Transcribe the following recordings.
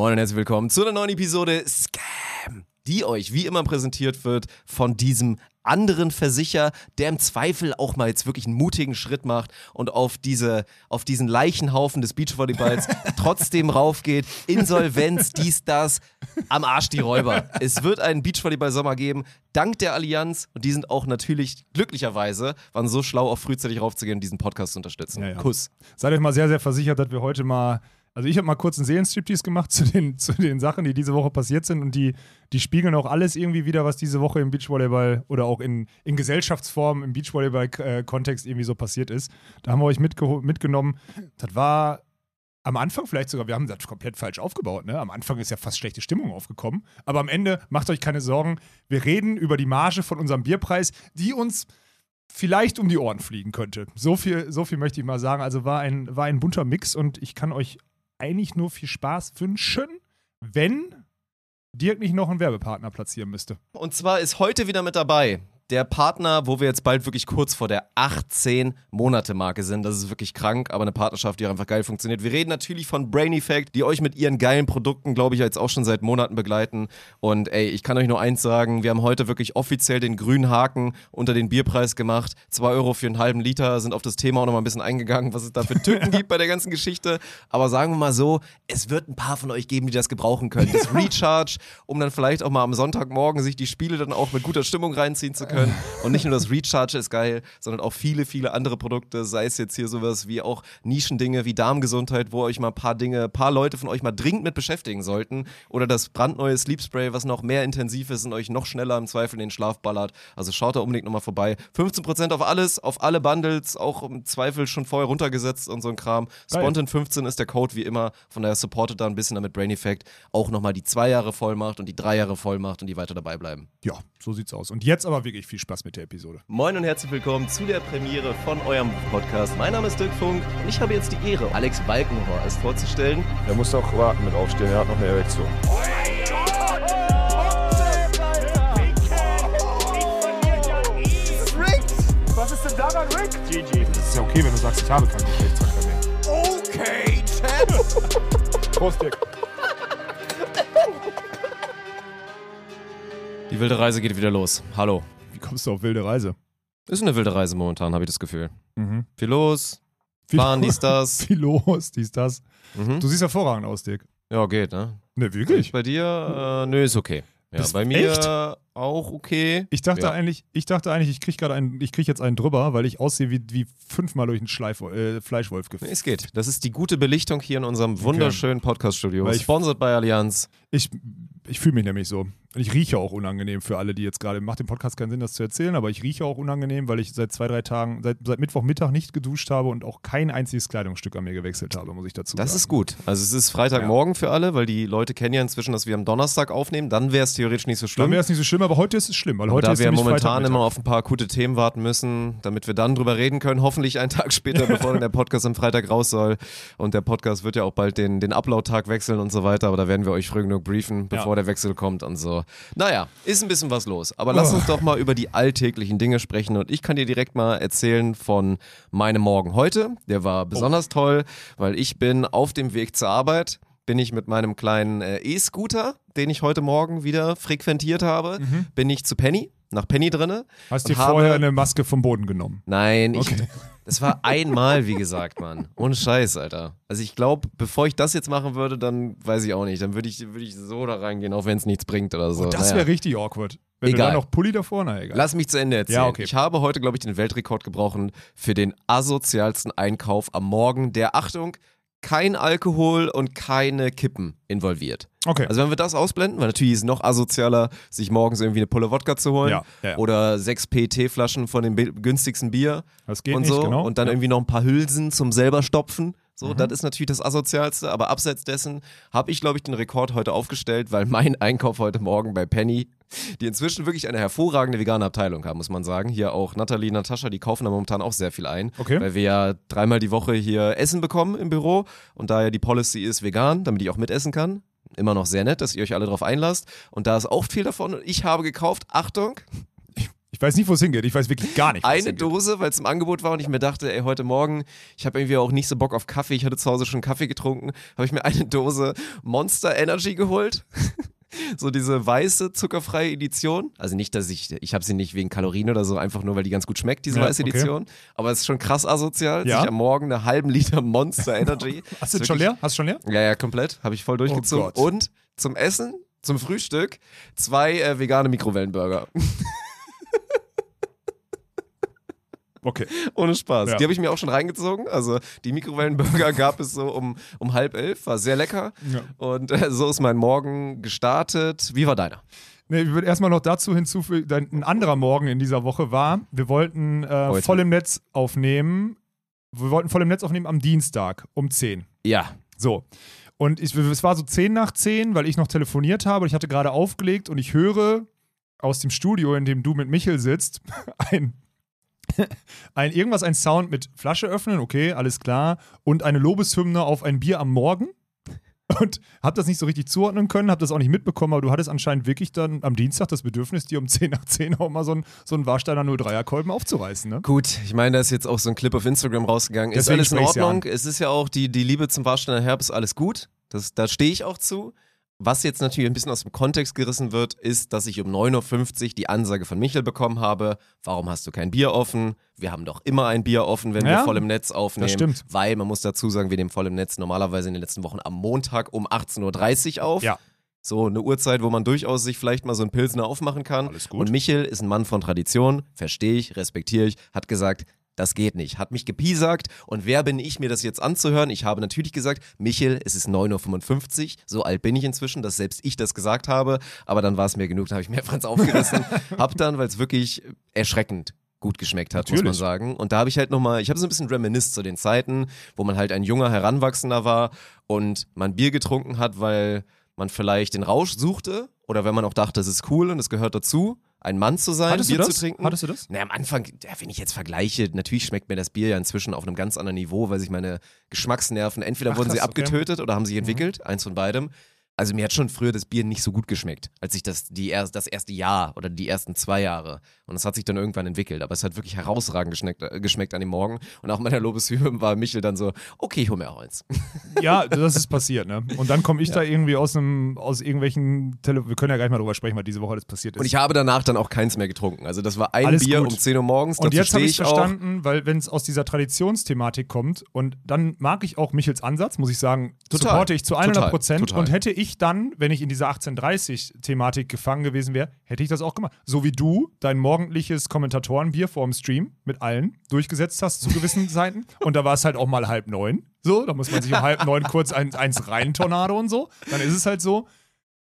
Moin und herzlich willkommen zu einer neuen Episode Scam, die euch wie immer präsentiert wird von diesem anderen Versicher, der im Zweifel auch mal jetzt wirklich einen mutigen Schritt macht und auf, diese, auf diesen Leichenhaufen des Beachvolleyballs trotzdem raufgeht. Insolvenz, dies, das, am Arsch die Räuber. Es wird einen Beachvolleyball-Sommer geben, dank der Allianz und die sind auch natürlich glücklicherweise, waren so schlau, auch frühzeitig raufzugehen und diesen Podcast zu unterstützen. Ja, ja. Kuss. Seid euch mal sehr, sehr versichert, dass wir heute mal. Also ich habe mal kurz einen Seelenstriptease gemacht zu den, zu den Sachen, die diese Woche passiert sind und die, die spiegeln auch alles irgendwie wieder, was diese Woche im Beachvolleyball oder auch in, in Gesellschaftsform im Beachvolleyball-Kontext irgendwie so passiert ist. Da haben wir euch mitge mitgenommen. Das war am Anfang vielleicht sogar, wir haben das komplett falsch aufgebaut. Ne? Am Anfang ist ja fast schlechte Stimmung aufgekommen. Aber am Ende, macht euch keine Sorgen, wir reden über die Marge von unserem Bierpreis, die uns vielleicht um die Ohren fliegen könnte. So viel, so viel möchte ich mal sagen. Also war ein, war ein bunter Mix und ich kann euch eigentlich nur viel Spaß wünschen, wenn Dirk nicht noch einen Werbepartner platzieren müsste. Und zwar ist heute wieder mit dabei der Partner, wo wir jetzt bald wirklich kurz vor der 18-Monate-Marke sind. Das ist wirklich krank, aber eine Partnerschaft, die einfach geil funktioniert. Wir reden natürlich von Brain Effect, die euch mit ihren geilen Produkten, glaube ich, jetzt auch schon seit Monaten begleiten. Und ey, ich kann euch nur eins sagen, wir haben heute wirklich offiziell den grünen Haken unter den Bierpreis gemacht. 2 Euro für einen halben Liter, sind auf das Thema auch noch mal ein bisschen eingegangen, was es da für Tücken gibt bei der ganzen Geschichte. Aber sagen wir mal so, es wird ein paar von euch geben, die das gebrauchen können. Das Recharge, um dann vielleicht auch mal am Sonntagmorgen sich die Spiele dann auch mit guter Stimmung reinziehen zu können. Und nicht nur das Recharge ist geil, sondern auch viele, viele andere Produkte, sei es jetzt hier sowas wie auch Nischendinge wie Darmgesundheit, wo euch mal ein paar Dinge, ein paar Leute von euch mal dringend mit beschäftigen sollten. Oder das brandneue Sleep Spray, was noch mehr intensiv ist und euch noch schneller im Zweifel in den Schlaf ballert. Also schaut da unbedingt nochmal vorbei. 15% auf alles, auf alle Bundles, auch im Zweifel schon vorher runtergesetzt und so ein Kram. Geil. Spontan15 ist der Code wie immer. Von daher supportet da ein bisschen damit Brain Effect. Auch nochmal die zwei Jahre Vollmacht und die drei Jahre Vollmacht und die weiter dabei bleiben. Ja, so sieht's aus. Und jetzt aber wirklich viel Spaß mit der Episode. Moin und herzlich willkommen zu der Premiere von eurem Podcast. Mein Name ist Dirk Funk und ich habe jetzt die Ehre, Alex Balkenhorst vorzustellen. Er muss auch warten mit aufstehen, er hat noch eine Erektion. Was ist denn daran, Rick? GG. Das ist ja okay, wenn du sagst, ich habe keinen Geschlechtsverkehr mehr. Okay, Champ. Prost, Dirk. Die wilde Reise geht wieder los. Hallo. Kommst du auf wilde Reise? Ist eine wilde Reise momentan, habe ich das Gefühl. Mhm. Viel los, Plan, dies, das. Viel los, dies, das. Mhm. Du siehst hervorragend aus, Dirk. Ja, geht, ne? Ne, wirklich? Bei dir, äh, nö, ist okay. Ja, Bist- bei mir echt? Auch okay. Ich dachte Ja. eigentlich, ich dachte eigentlich, ich krieg gerade einen, ich krieg jetzt einen drüber, weil ich aussehe wie, wie fünfmal durch einen Schleif, äh, Fleischwolf gefahren. es geht. Das ist die gute Belichtung hier in unserem wunderschönen Podcast-Studio. Weil ich- Sponsored bei Allianz. Ich, ich fühle mich nämlich so. Und ich rieche auch unangenehm für alle, die jetzt gerade, macht dem Podcast keinen Sinn, das zu erzählen, aber ich rieche auch unangenehm, weil ich seit zwei, drei Tagen, seit, seit Mittwochmittag nicht geduscht habe und auch kein einziges Kleidungsstück an mir gewechselt habe, muss ich dazu Das sagen. ist gut. Also es ist Freitagmorgen für alle, weil die Leute kennen ja inzwischen, dass wir am Donnerstag aufnehmen. Dann wäre es theoretisch nicht so schlimm. Dann wäre es nicht so schlimm, aber heute ist es schlimm, weil heute da ist wir momentan immer auf ein paar akute Themen warten müssen, damit wir dann drüber reden können, hoffentlich einen Tag später, bevor dann der Podcast am Freitag raus soll. Und der Podcast wird ja auch bald den, den Upload-Tag wechseln und so weiter, aber da werden wir euch früh genug briefen, bevor der Wechsel kommt und so. Naja, ist ein bisschen was los. Aber lass Oh. uns doch mal über die alltäglichen Dinge sprechen und ich kann dir direkt mal erzählen von meinem Morgen heute. Der war besonders toll, weil ich bin auf dem Weg zur Arbeit bin ich mit meinem kleinen äh, E-Scooter, den ich heute Morgen wieder frequentiert habe, bin ich zu Penny, nach Penny drinne. Hast habe- vorher eine Maske vom Boden genommen? Nein, ich, Okay. das war einmal, wie gesagt, Mann. Ohne Scheiß, Alter. Also ich glaube, bevor ich das jetzt machen würde, dann weiß ich auch nicht. Dann würde ich, würde ich so da reingehen, auch wenn es nichts bringt oder so. Oh, das Naja. wäre richtig awkward. Wenn Egal. du da noch Pulli davor, na egal. Lass mich zu Ende erzählen. Ja, okay. Ich habe heute, glaube ich, den Weltrekord gebrochen für den asozialsten Einkauf am Morgen, der, Achtung, kein Alkohol und keine Kippen involviert. okay. Also wenn wir das ausblenden, weil natürlich ist es noch asozialer, sich morgens irgendwie eine Pulle Wodka zu holen Ja, ja, ja. oder sechs PT-Flaschen von dem günstigsten Bier das geht und nicht, so genau. und dann irgendwie noch ein paar Hülsen zum selber stopfen. So, Mhm. das ist natürlich das asozialste, aber abseits dessen habe ich glaube ich den Rekord heute aufgestellt, weil mein Einkauf heute morgen bei Penny, die inzwischen wirklich eine hervorragende vegane Abteilung haben, muss man sagen. Hier auch Nathalie, Natascha, die kaufen da momentan auch sehr viel ein, Okay. weil wir ja dreimal die Woche hier Essen bekommen im Büro und da ja die Policy ist vegan, damit ich auch mitessen kann. Immer noch sehr nett, dass ihr euch alle drauf einlasst und da ist auch viel davon und ich habe gekauft, Achtung, Ich weiß nicht, wo es hingeht. Ich weiß wirklich gar nicht, Eine. Dose, weil es im Angebot war und ich mir dachte, ey, heute Morgen, ich habe irgendwie auch nicht so Bock auf Kaffee. Ich hatte zu Hause schon Kaffee getrunken, habe ich mir eine Dose Monster Energy geholt. so diese weiße, zuckerfreie Edition. Also nicht, dass ich, ich habe sie nicht wegen Kalorien oder so, einfach nur, weil die ganz gut schmeckt, diese Ja, weiße okay. Edition. Aber es ist schon krass asozial, Ja? sich am Morgen einen halben Liter Monster Energy. Hast du jetzt schon wirklich- leer? Hast du schon leer? Ja, ja, komplett. Habe ich voll durchgezogen. Oh und zum Essen, zum Frühstück, zwei äh, vegane Mikrowellenburger. Okay. Ohne Spaß. Ja. Die habe ich mir auch schon reingezogen. Also die Mikrowellenburger gab es so um, um halb elf, war sehr lecker. Ja. Und äh, so ist mein Morgen gestartet. Wie war deiner? Nee, ich würde erstmal noch dazu hinzufügen, ein anderer Morgen in dieser Woche war, wir wollten äh, Heute. voll im Netz aufnehmen. Wir wollten voll im Netz aufnehmen am Dienstag um 10. Ja. So. Und ich, es war so 10 nach 10, weil ich noch telefoniert habe und ich hatte gerade aufgelegt und ich höre aus dem Studio, in dem du mit Michel sitzt, ein, ein irgendwas, ein Sound mit Flasche öffnen, okay, alles klar, und eine Lobeshymne auf ein Bier am Morgen. Und hab das nicht so richtig zuordnen können, hab das auch nicht mitbekommen, aber du hattest anscheinend wirklich dann am Dienstag das Bedürfnis, dir um 10 nach 10 auch mal so einen so einen Warsteiner 03er Kolben aufzureißen, ne? Gut, ich meine, da ist jetzt auch so ein Clip auf Instagram rausgegangen. Ist Deswegen alles in ja Ordnung. Es ist ja auch die, die Liebe zum Warsteiner Herbst, alles gut. Das, da stehe ich auch zu. Was jetzt natürlich ein bisschen aus dem Kontext gerissen wird, ist, dass ich um 9.50 Uhr die Ansage von Michel bekommen habe, warum hast du kein Bier offen? Wir haben doch immer ein Bier offen, wenn wir Ja, voll im Netz aufnehmen. stimmt. Weil, man muss dazu sagen, wir nehmen voll im Netz normalerweise in den letzten Wochen am Montag um 18.30 Uhr auf. Ja. So eine Uhrzeit, wo man durchaus sich vielleicht mal so ein Pilsner aufmachen kann. Alles gut. Und Michel ist ein Mann von Tradition, verstehe ich, respektiere ich, hat gesagt, das geht nicht. Hat mich gepiesackt und wer bin ich, mir das jetzt anzuhören? Ich habe natürlich gesagt, Michel, es ist 9.55 Uhr, so alt bin ich inzwischen, dass selbst ich das gesagt habe, aber dann war es mir genug, dann habe ich mir ins aufgerissen. hab dann, weil es wirklich erschreckend gut geschmeckt hat, muss man Natürlich. sagen. Und da habe ich halt nochmal, ich habe so ein bisschen reminisced zu den Zeiten, wo man halt ein junger Heranwachsender war und man Bier getrunken hat, weil man vielleicht den Rausch suchte oder wenn man auch dachte, das ist cool und es gehört dazu, ein Mann zu sein, Hattest Bier du das? zu trinken. Hattest du das? Na, am Anfang, ja, wenn ich jetzt vergleiche, natürlich schmeckt mir das Bier ja inzwischen auf einem ganz anderen Niveau, weil sich meine Geschmacksnerven, entweder Ach, wurden sie krass, okay. abgetötet oder haben Mhm. sich entwickelt, eins von beidem. Also mir hat schon früher das Bier nicht so gut geschmeckt, als ich das, die, er- das erste Jahr oder die ersten zwei Jahre. Und es hat sich dann irgendwann entwickelt. Aber es hat wirklich herausragend geschmeckt, äh, geschmeckt an dem Morgen. Und auch meiner Lobeshymne war Michel dann so, okay, ich hol mir auch eins. Ja, das ist passiert, ne? Und dann komme ich da irgendwie aus einem, aus irgendwelchen Tele Wir können ja gleich mal drüber sprechen, was diese Woche alles passiert ist. Und ich habe danach dann auch keins mehr getrunken. Also das war ein Alles Bier gut. um 10 Uhr morgens. Und jetzt habe ich ich auch. verstanden, weil wenn es aus dieser Traditionsthematik kommt und dann mag ich auch Michels Ansatz, muss ich sagen, Total. supporte ich zu 100 Total. Prozent. Und hätte ich dann, wenn ich in dieser 1830-Thematik gefangen gewesen wäre, hätte ich das auch gemacht. So wie du dein morgendliches Kommentatorenbier vor dem Stream mit allen durchgesetzt hast zu gewissen Zeiten. Und da war es halt auch mal halb neun. So, da muss man sich um halb neun kurz ein, eins rein, Tornado und so. Dann ist es halt so.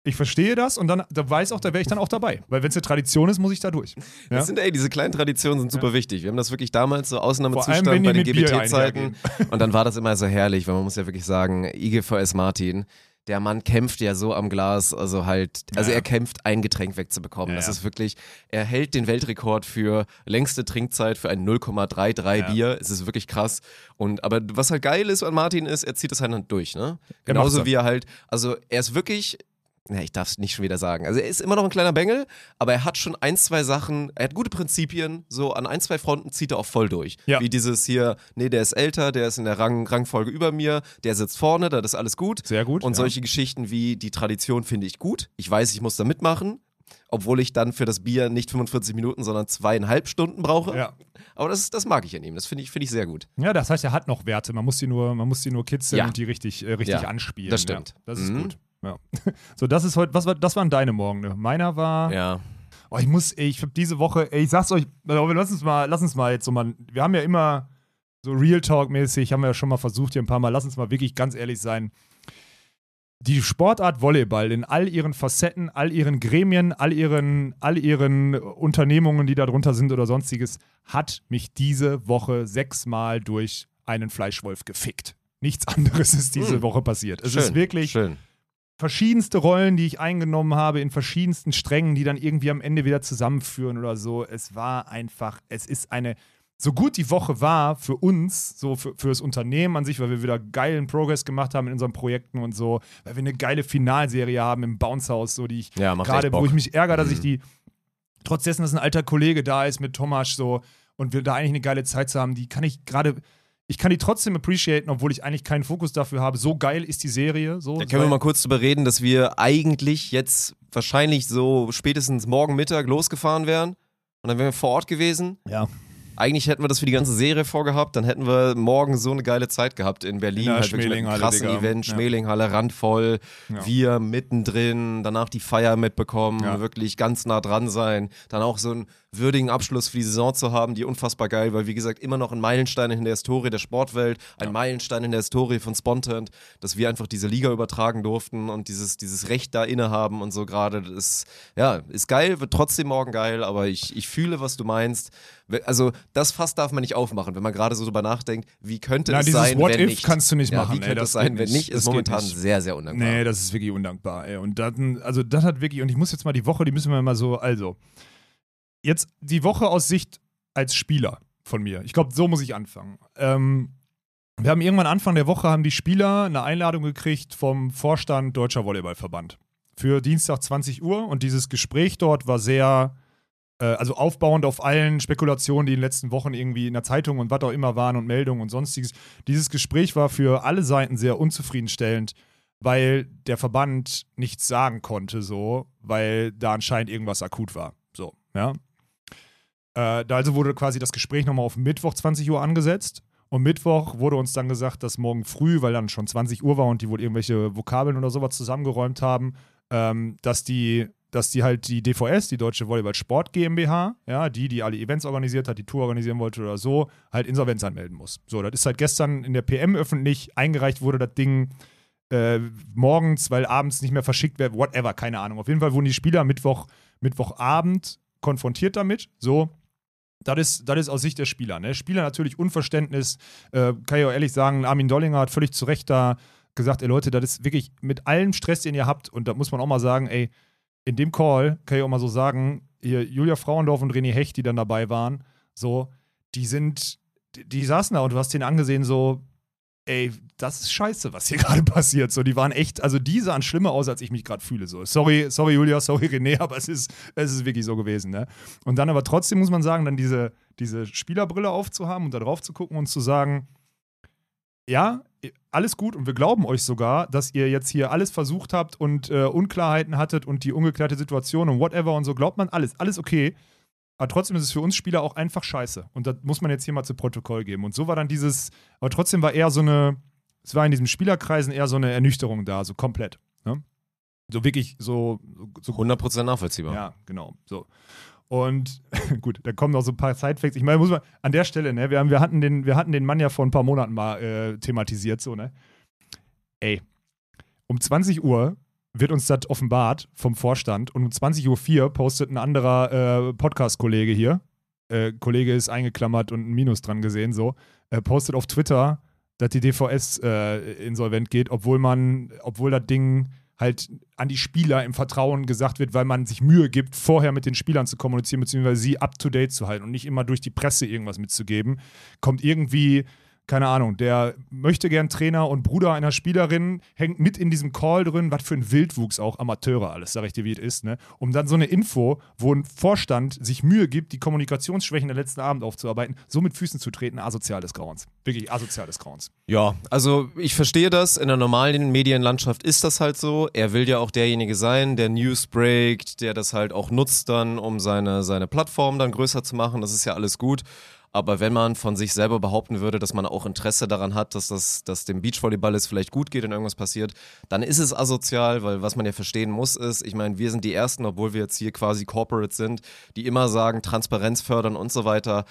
Ich verstehe das und dann da weiß auch, da wäre ich dann auch dabei. Weil wenn es eine Tradition ist, muss ich da durch. Ja? Das sind, ey, diese kleinen Traditionen sind super wichtig. Wir haben das wirklich damals so Ausnahmezustand allem, bei den GBT-Zeiten. Und dann war das immer so herrlich, weil man muss ja wirklich sagen, IGVS Martin, der Mann kämpft ja so am Glas, also halt, also Ja. er kämpft, ein Getränk wegzubekommen. Ja, das ja. ist wirklich, er hält den Weltrekord für längste Trinkzeit für ein 0,33 Ja. Bier. Es ist wirklich krass. Und aber was halt geil ist an Martin ist, er zieht das halt durch, ne? Genauso wie er halt, also er ist wirklich na, ich darf es nicht schon wieder sagen. Also er ist immer noch ein kleiner Bengel, aber er hat schon ein, zwei Sachen, er hat gute Prinzipien, so an ein, zwei Fronten zieht er auch voll durch. Ja. Wie dieses hier, nee, der ist älter, der ist in der Rang, Rangfolge über mir, der sitzt vorne, das ist alles gut. Sehr gut. Und ja. solche Geschichten wie die Tradition finde ich gut. Ich weiß, ich muss da mitmachen, obwohl ich dann für das Bier nicht 45 Minuten, sondern zweieinhalb Stunden brauche. Ja. Aber das, das mag ich an ihm, das finde ich, finde ich sehr gut. Ja, das heißt, er hat noch Werte. Man muss die nur, man muss die nur kitzeln Ja. und die richtig, äh, richtig Ja, anspielen. das stimmt. Ja, das ist Mhm. gut. Ja. So, das ist heute, was war, das waren deine Morgen. Ne? Meiner war, Ja. oh, ich muss, ey, ich hab diese Woche, ey, ich sag's euch, lass uns mal, lass uns mal jetzt so mal, wir haben ja immer so Real Talk-mäßig, haben wir ja schon mal versucht hier ein paar Mal, lass uns mal wirklich ganz ehrlich sein. Die Sportart Volleyball in all ihren Facetten, all ihren Gremien, all ihren, all ihren Unternehmungen, die da drunter sind oder sonstiges, hat mich diese Woche sechsmal durch einen Fleischwolf gefickt. Nichts anderes ist diese Hm. Woche passiert. Es schön, ist wirklich Schön. Verschiedenste Rollen, die ich eingenommen habe, in verschiedensten Strängen, die dann irgendwie am Ende wieder zusammenführen oder so. Es war einfach, es ist eine, so gut die Woche war für uns, so für, für das Unternehmen an sich, weil wir wieder geilen Progress gemacht haben in unseren Projekten und so, weil wir eine geile Finalserie haben im Bounce House, so die ich Ja, gerade, wo ich mich ärgere, dass ich Mhm. die trotz dessen, dass ein alter Kollege da ist mit Thomas so und wir da eigentlich eine geile Zeit zu haben, die kann ich gerade, ich kann die trotzdem appreciaten, obwohl ich eigentlich keinen Fokus dafür habe. So geil ist die Serie. So, Da können wir mal kurz drüber reden, dass wir eigentlich jetzt wahrscheinlich so spätestens morgen Mittag losgefahren wären. Und dann wären wir vor Ort gewesen. Ja. Eigentlich hätten wir das für die ganze Serie vorgehabt, dann hätten wir morgen so eine geile Zeit gehabt in Berlin. In der halt wirklich mit einem Schmelinghalle, krassen Digga. Event, Ja. Schmelinghalle, randvoll, Ja. wir mittendrin, danach die Feier mitbekommen, Ja. wirklich ganz nah dran sein, dann auch so einen würdigen Abschluss für die Saison zu haben, die unfassbar geil, weil wie gesagt immer noch ein Meilenstein in der Historie der Sportwelt, ein Meilenstein in der Historie von Spontant, dass wir einfach diese Liga übertragen durften und dieses, dieses Recht da innehaben und so gerade, das ist, ja, ist geil, wird trotzdem morgen geil, aber ich, ich fühle, was du meinst. Also das Fass darf man nicht aufmachen, wenn man gerade so drüber nachdenkt, wie könnte Na, es sein, What wenn if nicht. kannst du nicht ja, machen, Wie könnte das es sein, wenn nicht. ist momentan nicht. sehr, sehr undankbar. Nee, das ist wirklich undankbar, ey. Und dann, also das hat wirklich, und ich muss jetzt mal die Woche, die müssen wir mal so, also, jetzt die Woche aus Sicht als Spieler von mir. Ich glaube, so muss ich anfangen. Ähm, wir haben irgendwann Anfang der Woche haben die Spieler eine Einladung gekriegt vom Vorstand Deutscher Volleyballverband für Dienstag 20 Uhr und dieses Gespräch dort war sehr, äh, also aufbauend auf allen Spekulationen, die in den letzten Wochen irgendwie in der Zeitung und was auch immer waren und Meldungen und sonstiges. Dieses Gespräch war für alle Seiten sehr unzufriedenstellend, weil der Verband nichts sagen konnte, so, weil da anscheinend irgendwas akut war. So, ja. Äh, also wurde quasi das Gespräch nochmal auf Mittwoch 20 Uhr angesetzt. Und Mittwoch wurde uns dann gesagt, dass morgen früh, weil dann schon 20 Uhr war und die wohl irgendwelche Vokabeln oder sowas zusammengeräumt haben, ähm, dass die dass die halt die DVS, die Deutsche Volleyball Sport GmbH, ja, die, die alle Events organisiert hat, die Tour organisieren wollte oder so, halt Insolvenz anmelden muss. So, das ist seit gestern in der PM öffentlich eingereicht wurde, das Ding äh, morgens, weil abends nicht mehr verschickt wird, whatever, keine Ahnung. Auf jeden Fall wurden die Spieler Mittwoch, Mittwochabend konfrontiert damit. So, das ist, das ist aus Sicht der Spieler. Ne? Spieler natürlich Unverständnis. Äh, kann ich auch ehrlich sagen, Armin Dollinger hat völlig zu Recht da gesagt, ey Leute, das ist wirklich mit allem Stress, den ihr habt, und da muss man auch mal sagen, ey, in dem Call kann ich auch mal so sagen, hier Julia Frauendorf und René Hecht, die dann dabei waren, so, die sind, die, die saßen da und du hast denen angesehen, so, ey, das ist scheiße, was hier gerade passiert. So, die waren echt, also die sahen schlimmer aus, als ich mich gerade fühle. So, sorry, sorry, Julia, sorry, René, aber es ist, es ist wirklich so gewesen, ne? Und dann aber trotzdem muss man sagen, dann diese, diese Spielerbrille aufzuhaben und da drauf zu gucken und zu sagen, ja, alles gut und wir glauben euch sogar, dass ihr jetzt hier alles versucht habt und äh, Unklarheiten hattet und die ungeklärte Situation und whatever und so, glaubt man alles, alles okay. Aber trotzdem ist es für uns Spieler auch einfach scheiße. Und das muss man jetzt hier mal zu Protokoll geben. Und so war dann dieses, aber trotzdem war eher so eine, es war in diesen Spielerkreisen eher so eine Ernüchterung da, so komplett. Ne? So wirklich so, so 100% nachvollziehbar. ja, genau. So. Und gut, da kommen noch so ein paar Sidefacts. Ich meine, muss man an der Stelle, ne, wir, haben, wir, hatten den, wir hatten den Mann ja vor ein paar Monaten mal äh, thematisiert, so, ne? Ey, um 20 Uhr wird uns das offenbart vom Vorstand. Und um 20.04 Uhr postet ein anderer äh, Podcast-Kollege hier, äh, Kollege ist eingeklammert und ein Minus dran gesehen, so, äh, postet auf Twitter, dass die DVS äh, insolvent geht, obwohl man, obwohl das Ding halt an die Spieler im Vertrauen gesagt wird, weil man sich Mühe gibt, vorher mit den Spielern zu kommunizieren, beziehungsweise sie up to date zu halten und nicht immer durch die Presse irgendwas mitzugeben, kommt irgendwie keine Ahnung, der möchte gern Trainer und Bruder einer Spielerin, hängt mit in diesem Call drin, was für ein Wildwuchs auch, Amateure alles, sag ich dir, wie es ist, ne? Um dann so eine Info, wo ein Vorstand sich Mühe gibt, die Kommunikationsschwächen der letzten Abend aufzuarbeiten, so mit Füßen zu treten, asozial des Grauens. Wirklich asozial des Grauens. Ja, also ich verstehe das. In der normalen Medienlandschaft ist das halt so. Er will ja auch derjenige sein, der News breakt, der das halt auch nutzt dann, um seine, seine Plattform dann größer zu machen. Das ist ja alles gut. Aber wenn man von sich selber behaupten würde, dass man auch Interesse daran hat, dass, das, dass dem Beachvolleyball es vielleicht gut geht und irgendwas passiert, dann ist es asozial, weil was man ja verstehen muss ist, ich meine, wir sind die Ersten, obwohl wir jetzt hier quasi Corporate sind, die immer sagen, Transparenz fördern und so weiter.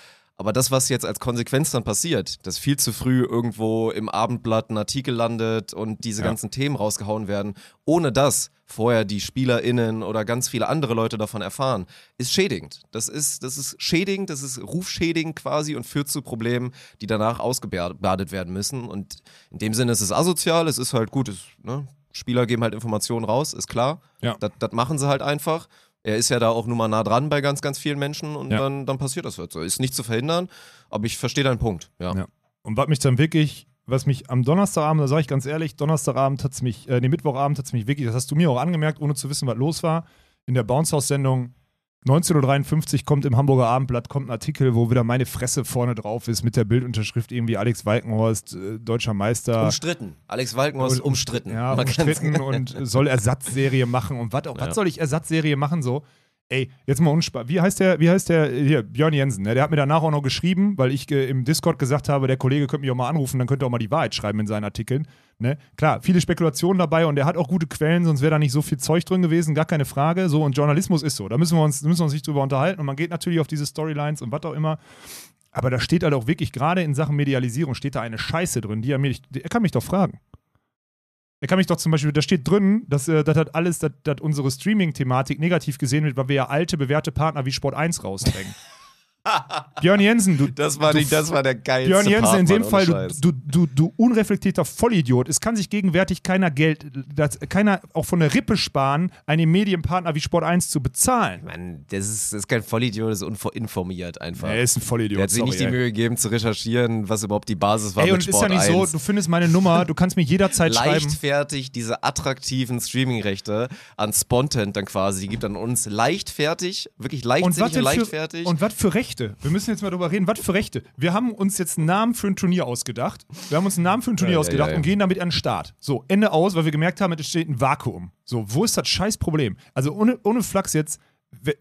Aber das, was jetzt als Konsequenz dann passiert, dass viel zu früh irgendwo im Abendblatt ein Artikel landet und diese Ja. ganzen Themen rausgehauen werden, ohne dass vorher die SpielerInnen oder ganz viele andere Leute davon erfahren, ist schädigend. Das ist, das ist schädigend, das ist rufschädigend quasi und führt zu Problemen, die danach ausgebadet werden müssen. Und in dem Sinne ist es asozial, es ist halt gut, es, ne? Spieler geben halt Informationen raus, ist klar. Ja. Das, das machen sie halt einfach. Er ist ja da auch nun mal nah dran bei ganz, ganz vielen Menschen und Ja. dann, dann passiert das halt so. Ist nicht zu verhindern, aber ich verstehe deinen Punkt. Ja. Ja. Und was mich dann wirklich, was mich am Donnerstagabend, da sage ich ganz ehrlich, Donnerstagabend hat es mich, äh, nee, Mittwochabend hat es mich wirklich, das hast du mir auch angemerkt, ohne zu wissen, was los war, in der Bounce House-Sendung 19.53 Uhr kommt im Hamburger Abendblatt kommt ein Artikel, wo wieder meine Fresse vorne drauf ist mit der Bildunterschrift irgendwie Alex Walkenhorst, äh, deutscher Meister. Umstritten. Alex Walkenhorst Und- umstritten. Ja, kann's- umstritten und soll Ersatzserie machen und was auch. Ja. Was soll ich Ersatzserie machen so? Ey, jetzt mal unspaß. Wie heißt der, wie heißt der, hier, Björn Jensen, ne? der hat mir danach auch noch geschrieben, weil ich äh, im Discord gesagt habe, der Kollege könnte mich auch mal anrufen, dann könnte er auch mal die Wahrheit schreiben in seinen Artikeln. Ne? Klar, viele Spekulationen dabei und er hat auch gute Quellen, sonst wäre da nicht so viel Zeug drin gewesen, gar keine Frage. So, und Journalismus ist so. Da müssen wir uns, müssen wir uns nicht drüber unterhalten und man geht natürlich auf diese Storylines und was auch immer. Aber da steht halt auch wirklich, gerade in Sachen Medialisierung, steht da eine Scheiße drin, die er mir nicht, er kann mich doch fragen. Er kann mich doch zum Beispiel, da steht drin, dass äh, das hat alles, dass, dass unsere Streaming-Thematik negativ gesehen wird, weil wir ja alte, bewährte Partner wie Sport 1 rausdrängen. Björn Jensen, du. Das war, du, die, das war der geilste Björn Jensen, Part, in dem Fall, du, du, du, du unreflektierter Vollidiot. Es kann sich gegenwärtig keiner Geld, das, keiner auch von der Rippe sparen, einen Medienpartner wie Sport 1 zu bezahlen. Mann, das ist, das ist kein Vollidiot, das ist uninformiert einfach. Er ist ein Vollidiot. Der hat sich sorry, nicht die. Mühe gegeben zu recherchieren, was überhaupt die Basis war Ey, mit und ist Sport ja nicht 1. so, du findest meine Nummer, du kannst mir jederzeit schreiben. leichtfertig diese attraktiven Streaming-Rechte an Spontent dann quasi, die gibt an uns leichtfertig, wirklich Und leichtsinnig und, denn leichtfertig. für, und was für Rechte? Wir müssen jetzt mal drüber reden. Was für Rechte? Wir haben uns jetzt einen Namen für ein Turnier ausgedacht. Wir haben uns einen Namen für ein Turnier Ja, ausgedacht ja, ja. und gehen damit an den Start. So, Ende aus, weil wir gemerkt haben, es steht ein Vakuum. So, wo ist das scheiß Problem? Also ohne, ohne Flachs jetzt,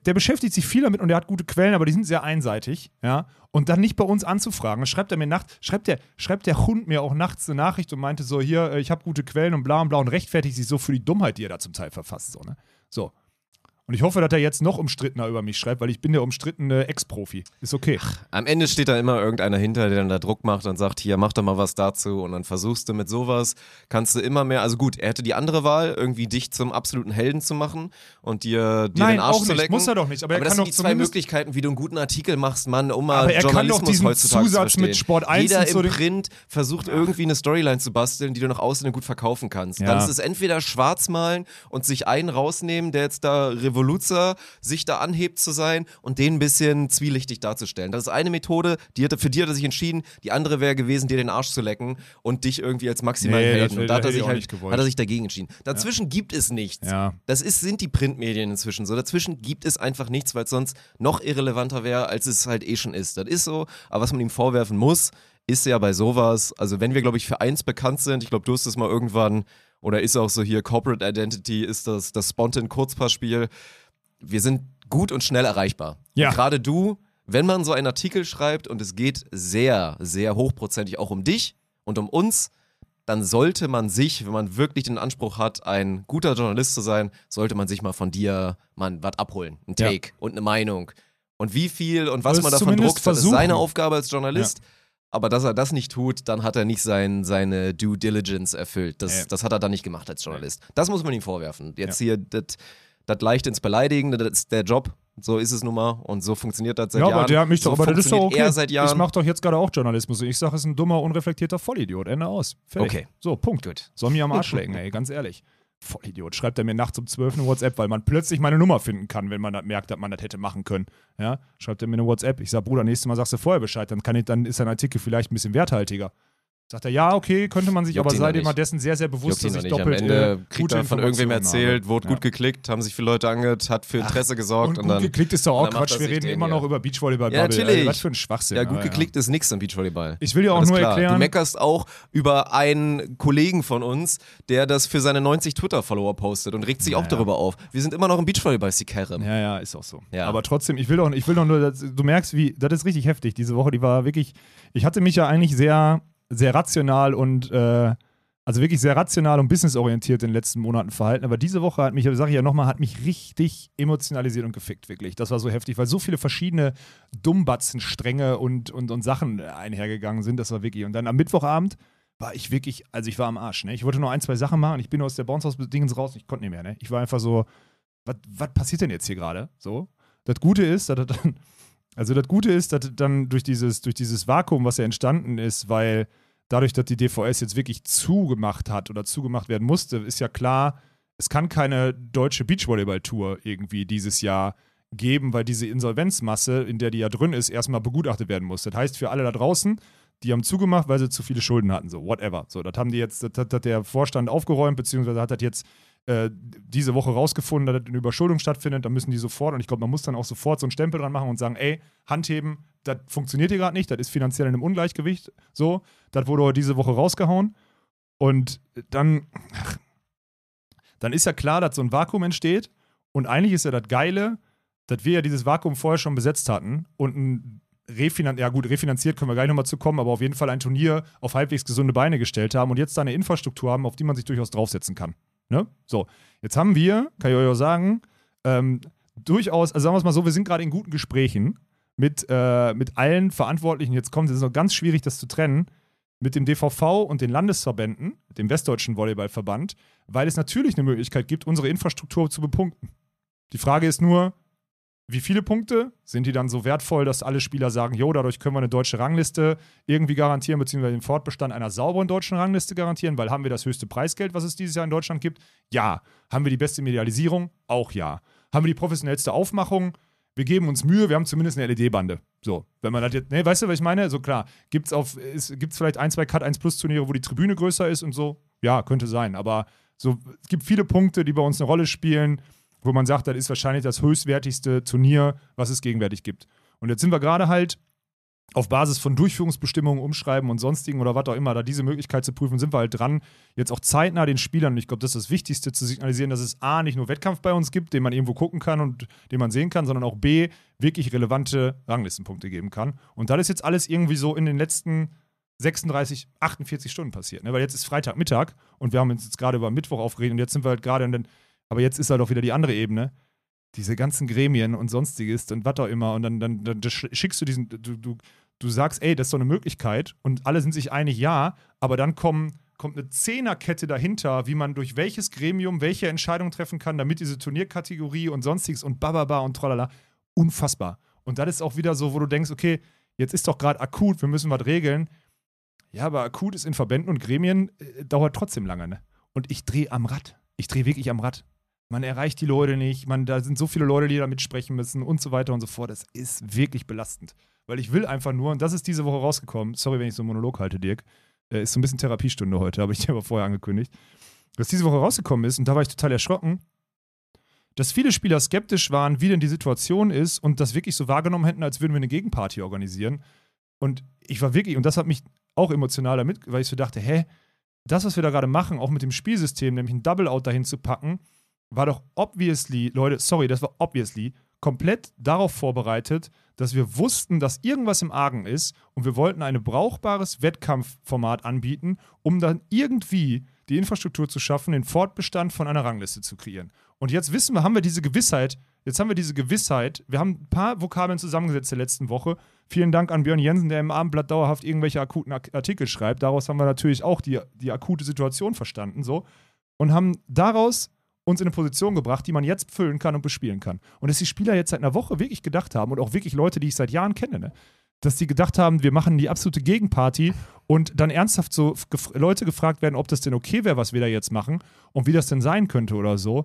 der beschäftigt sich viel damit und der hat gute Quellen, aber die sind sehr einseitig, ja. Und dann nicht bei uns anzufragen. Dann schreibt er mir nachts, schreibt der, schreibt der Hund mir auch nachts eine Nachricht und meinte so, hier, äh, ich habe gute Quellen und bla und bla und rechtfertigt sich so für die Dummheit, die er da zum Teil verfasst. So, ne? So. Und ich hoffe, dass er jetzt noch umstrittener über mich schreibt, weil ich bin der umstrittene Ex-Profi. Ist okay. Am Ende steht da immer irgendeiner hinter, der dann da Druck macht und sagt, hier, mach doch mal was dazu und dann versuchst du mit sowas, kannst du immer mehr, also gut, er hätte die andere Wahl, irgendwie dich zum absoluten Helden zu machen und dir, dir Nein, den Arsch auch zu lecken. Muss er doch nicht, aber er das kann sind doch die zwei Möglichkeiten, wie du einen guten Artikel machst, Mann, um mal Aber er kann doch Journalismus diesen heutzutage Zusatz zu mit. Sport 1 Jeder im Print versucht irgendwie eine Storyline zu basteln, die du nach außen gut verkaufen kannst. Ja. Dann ist es entweder schwarz malen und sich einen rausnehmen, der jetzt da Revoluzer sich da anhebt zu sein und den ein bisschen zwielichtig darzustellen. Das ist eine Methode, die hatte, für die hat er sich entschieden. Die andere wäre gewesen, dir den Arsch zu lecken und dich irgendwie als maximalen Nee, Helden. Und da hat er sich halt hat er sich dagegen entschieden. Dazwischen gibt es nichts. Ja. Das ist, sind die Printmedien inzwischen so. Dazwischen gibt es einfach nichts, weil es sonst noch irrelevanter wäre, als es halt eh schon ist. Das ist so, aber was man ihm vorwerfen muss, ist ja bei sowas, also wenn wir, glaube ich, für eins bekannt sind, ich glaube, du hast es mal irgendwann, oder ist auch so hier, Corporate Identity ist das, das Spontan-Kurzpassspiel. Wir sind gut und schnell erreichbar. Ja. Und gerade du, wenn man so einen Artikel schreibt und es geht sehr, sehr hochprozentig auch um dich und um uns, dann sollte man sich, wenn man wirklich den Anspruch hat, ein guter Journalist zu sein, sollte man sich mal von dir mal was abholen. Ein Ja. Take und eine Meinung. Und wie viel und was Oder man davon druckt, das ist seine Aufgabe als Journalist. Aber dass er das nicht tut, dann hat er nicht sein, seine Due Diligence erfüllt. Das, Nee. das hat er dann nicht gemacht als Journalist. Das muss man ihm vorwerfen. Jetzt hier, das leicht ins Beleidigen, das ist der Job. So ist es nun mal. Und so funktioniert das seit ja, Jahren. aber der hat mich doch, so aber das ist doch okay. Ich mache doch jetzt gerade auch Journalismus ich sage, es ist ein dummer, unreflektierter Vollidiot. Ende aus. Fertig. Okay. So, Punkt. Gut. Soll mir am Arsch lecken, ey, ganz ehrlich. Vollidiot. Schreibt er mir nachts um 12 eine WhatsApp, weil man plötzlich meine Nummer finden kann, wenn man das merkt, dass man das hätte machen können. Ja? Schreibt er mir eine WhatsApp. Ich sage, Bruder, nächstes Mal sagst du vorher Bescheid, dann, kann ich, dann ist dein Artikel vielleicht ein bisschen werthaltiger. Sagt er, ja, okay, könnte man sich, Juckt aber ihn sei doch dir nicht. mal dessen sehr, sehr bewusst, Juckt dass ich nicht. Am doppelt Ende äh, kriegt er von irgendwem erzählt, wurde Ja. gut geklickt, haben sich viele Leute angehört, hat für Interesse gesorgt Und und, gut dann. geklickt ist doch auch Quatsch. Wir reden den immer hier. noch über Beachvolleyball. Ja, natürlich. Was für ein Schwachsinn. Ja, gut aber geklickt ist nichts im Beachvolleyball. Ich will dir auch Alles nur klar. erklären. Du meckerst auch über einen Kollegen von uns, der das für seine 90 Twitter-Follower postet und regt sich auch darüber auf. Wir sind immer noch im Beachvolleyball, Sikerem. Ja, ja, ist auch so. Ja. Aber trotzdem, ich will doch, ich will doch nur, du merkst, wie, das ist richtig heftig. Diese Woche, die war wirklich, ich hatte mich ja eigentlich sehr, sehr rational und, äh, also wirklich sehr rational und businessorientiert in den letzten Monaten verhalten. Aber diese Woche hat mich, sage ich ja nochmal, hat mich richtig emotionalisiert und gefickt, wirklich. Das war so heftig, weil so viele verschiedene Dummbatzenstränge und, und, und Sachen einhergegangen sind. Das war wirklich. Und dann am Mittwochabend war ich wirklich, also ich war am Arsch, ne? Ich wollte nur ein, zwei Sachen machen. Ich bin aus der Bounce House Dingens raus und ich konnte nicht mehr, ne? Ich war einfach so, was, passiert denn jetzt hier gerade? So. Das Gute ist, dass er dann, also das Gute ist, dass dann durch dieses, durch dieses Vakuum, was ja entstanden ist, weil dadurch, dass die DVS jetzt wirklich zugemacht hat oder zugemacht werden musste, ist ja klar, es kann keine deutsche Beachvolleyball-Tour irgendwie dieses Jahr geben, weil diese Insolvenzmasse, in der die ja drin ist, erstmal begutachtet werden muss. Das heißt, für alle da draußen, die haben zugemacht, weil sie zu viele Schulden hatten, so whatever. So, das haben die jetzt, das hat, hat der Vorstand aufgeräumt, beziehungsweise hat das jetzt äh, diese Woche rausgefunden, dass eine Überschuldung stattfindet, dann müssen die sofort, und ich glaube, man muss dann auch sofort so einen Stempel dran machen und sagen, ey, Handheben, das funktioniert hier gerade nicht, das ist finanziell in einem Ungleichgewicht, so, das wurde heute diese Woche rausgehauen. Und dann, ach, dann ist ja klar, dass so ein Vakuum entsteht. Und eigentlich ist ja das Geile, dass wir ja dieses Vakuum vorher schon besetzt hatten und ein Refinan ja gut, refinanziert können wir gleich nochmal zu kommen, aber auf jeden Fall ein Turnier auf halbwegs gesunde Beine gestellt haben und jetzt da eine Infrastruktur haben, auf die man sich durchaus draufsetzen kann. Ne? So, jetzt haben wir, kann ich euch auch sagen, ähm, durchaus, also sagen wir es mal so, wir sind gerade in guten Gesprächen mit, äh, mit allen Verantwortlichen. Jetzt kommt es, noch ganz schwierig, das zu trennen, mit dem DVV und den Landesverbänden, dem Westdeutschen Volleyballverband, weil es natürlich eine Möglichkeit gibt, unsere Infrastruktur zu bepunkten. Die Frage ist nur, wie viele Punkte? Sind die dann so wertvoll, dass alle Spieler sagen, jo, dadurch können wir eine deutsche Rangliste irgendwie garantieren, beziehungsweise den Fortbestand einer sauberen deutschen Rangliste garantieren, weil haben wir das höchste Preisgeld, was es dieses Jahr in Deutschland gibt? Ja. Haben wir die beste Medialisierung? Auch ja. Haben wir die professionellste Aufmachung? Wir geben uns Mühe, wir haben zumindest eine LED-Bande. So, wenn man das jetzt, ne, weißt du, was ich meine? So klar, gibt es gibt's vielleicht ein, zwei Cut 1 Plus Turniere, wo die Tribüne größer ist und so? Ja, könnte sein, aber so, es gibt viele Punkte, die bei uns eine Rolle spielen wo man sagt, das ist wahrscheinlich das höchstwertigste Turnier, was es gegenwärtig gibt. Und jetzt sind wir gerade halt auf Basis von Durchführungsbestimmungen, Umschreiben und sonstigen oder was auch immer, da diese Möglichkeit zu prüfen, sind wir halt dran, jetzt auch zeitnah den Spielern, und ich glaube, das ist das Wichtigste, zu signalisieren, dass es A, nicht nur Wettkampf bei uns gibt, den man irgendwo gucken kann und den man sehen kann, sondern auch B, wirklich relevante Ranglistenpunkte geben kann. Und das ist jetzt alles irgendwie so in den letzten 36, 48 Stunden passiert. Ne? Weil jetzt ist Freitagmittag und wir haben uns jetzt gerade über Mittwoch aufgeregt und jetzt sind wir halt gerade in den aber jetzt ist halt auch wieder die andere Ebene. Diese ganzen Gremien und sonstiges und was auch immer. Und dann, dann, dann schickst du diesen, du, du, du sagst, ey, das ist so eine Möglichkeit. Und alle sind sich einig, ja. Aber dann kommen, kommt eine Zehnerkette dahinter, wie man durch welches Gremium welche Entscheidung treffen kann, damit diese Turnierkategorie und sonstiges und bababa und tralala. Unfassbar. Und das ist auch wieder so, wo du denkst, okay, jetzt ist doch gerade akut, wir müssen was regeln. Ja, aber akut ist in Verbänden und Gremien, äh, dauert trotzdem lange, ne? Und ich drehe am Rad. Ich drehe wirklich am Rad man erreicht die Leute nicht, man, da sind so viele Leute, die da mitsprechen müssen und so weiter und so fort. Das ist wirklich belastend. Weil ich will einfach nur, und das ist diese Woche rausgekommen, sorry, wenn ich so einen Monolog halte, Dirk, äh, ist so ein bisschen Therapiestunde heute, habe ich dir aber vorher angekündigt, dass diese Woche rausgekommen ist und da war ich total erschrocken, dass viele Spieler skeptisch waren, wie denn die Situation ist und das wirklich so wahrgenommen hätten, als würden wir eine Gegenparty organisieren. Und ich war wirklich, und das hat mich auch emotional damit, weil ich so dachte, hä, das, was wir da gerade machen, auch mit dem Spielsystem, nämlich ein Double-Out dahin zu packen, war doch obviously, Leute, sorry, das war obviously komplett darauf vorbereitet, dass wir wussten, dass irgendwas im Argen ist und wir wollten ein brauchbares Wettkampfformat anbieten, um dann irgendwie die Infrastruktur zu schaffen, den Fortbestand von einer Rangliste zu kreieren. Und jetzt wissen wir, haben wir diese Gewissheit, jetzt haben wir diese Gewissheit, wir haben ein paar Vokabeln zusammengesetzt der letzten Woche. Vielen Dank an Björn Jensen, der im Abendblatt dauerhaft irgendwelche akuten Artikel schreibt. Daraus haben wir natürlich auch die, die akute Situation verstanden, so. Und haben daraus uns in eine Position gebracht, die man jetzt füllen kann und bespielen kann. Und dass die Spieler jetzt seit einer Woche wirklich gedacht haben und auch wirklich Leute, die ich seit Jahren kenne, ne? dass die gedacht haben, wir machen die absolute Gegenparty und dann ernsthaft so gef Leute gefragt werden, ob das denn okay wäre, was wir da jetzt machen und wie das denn sein könnte oder so.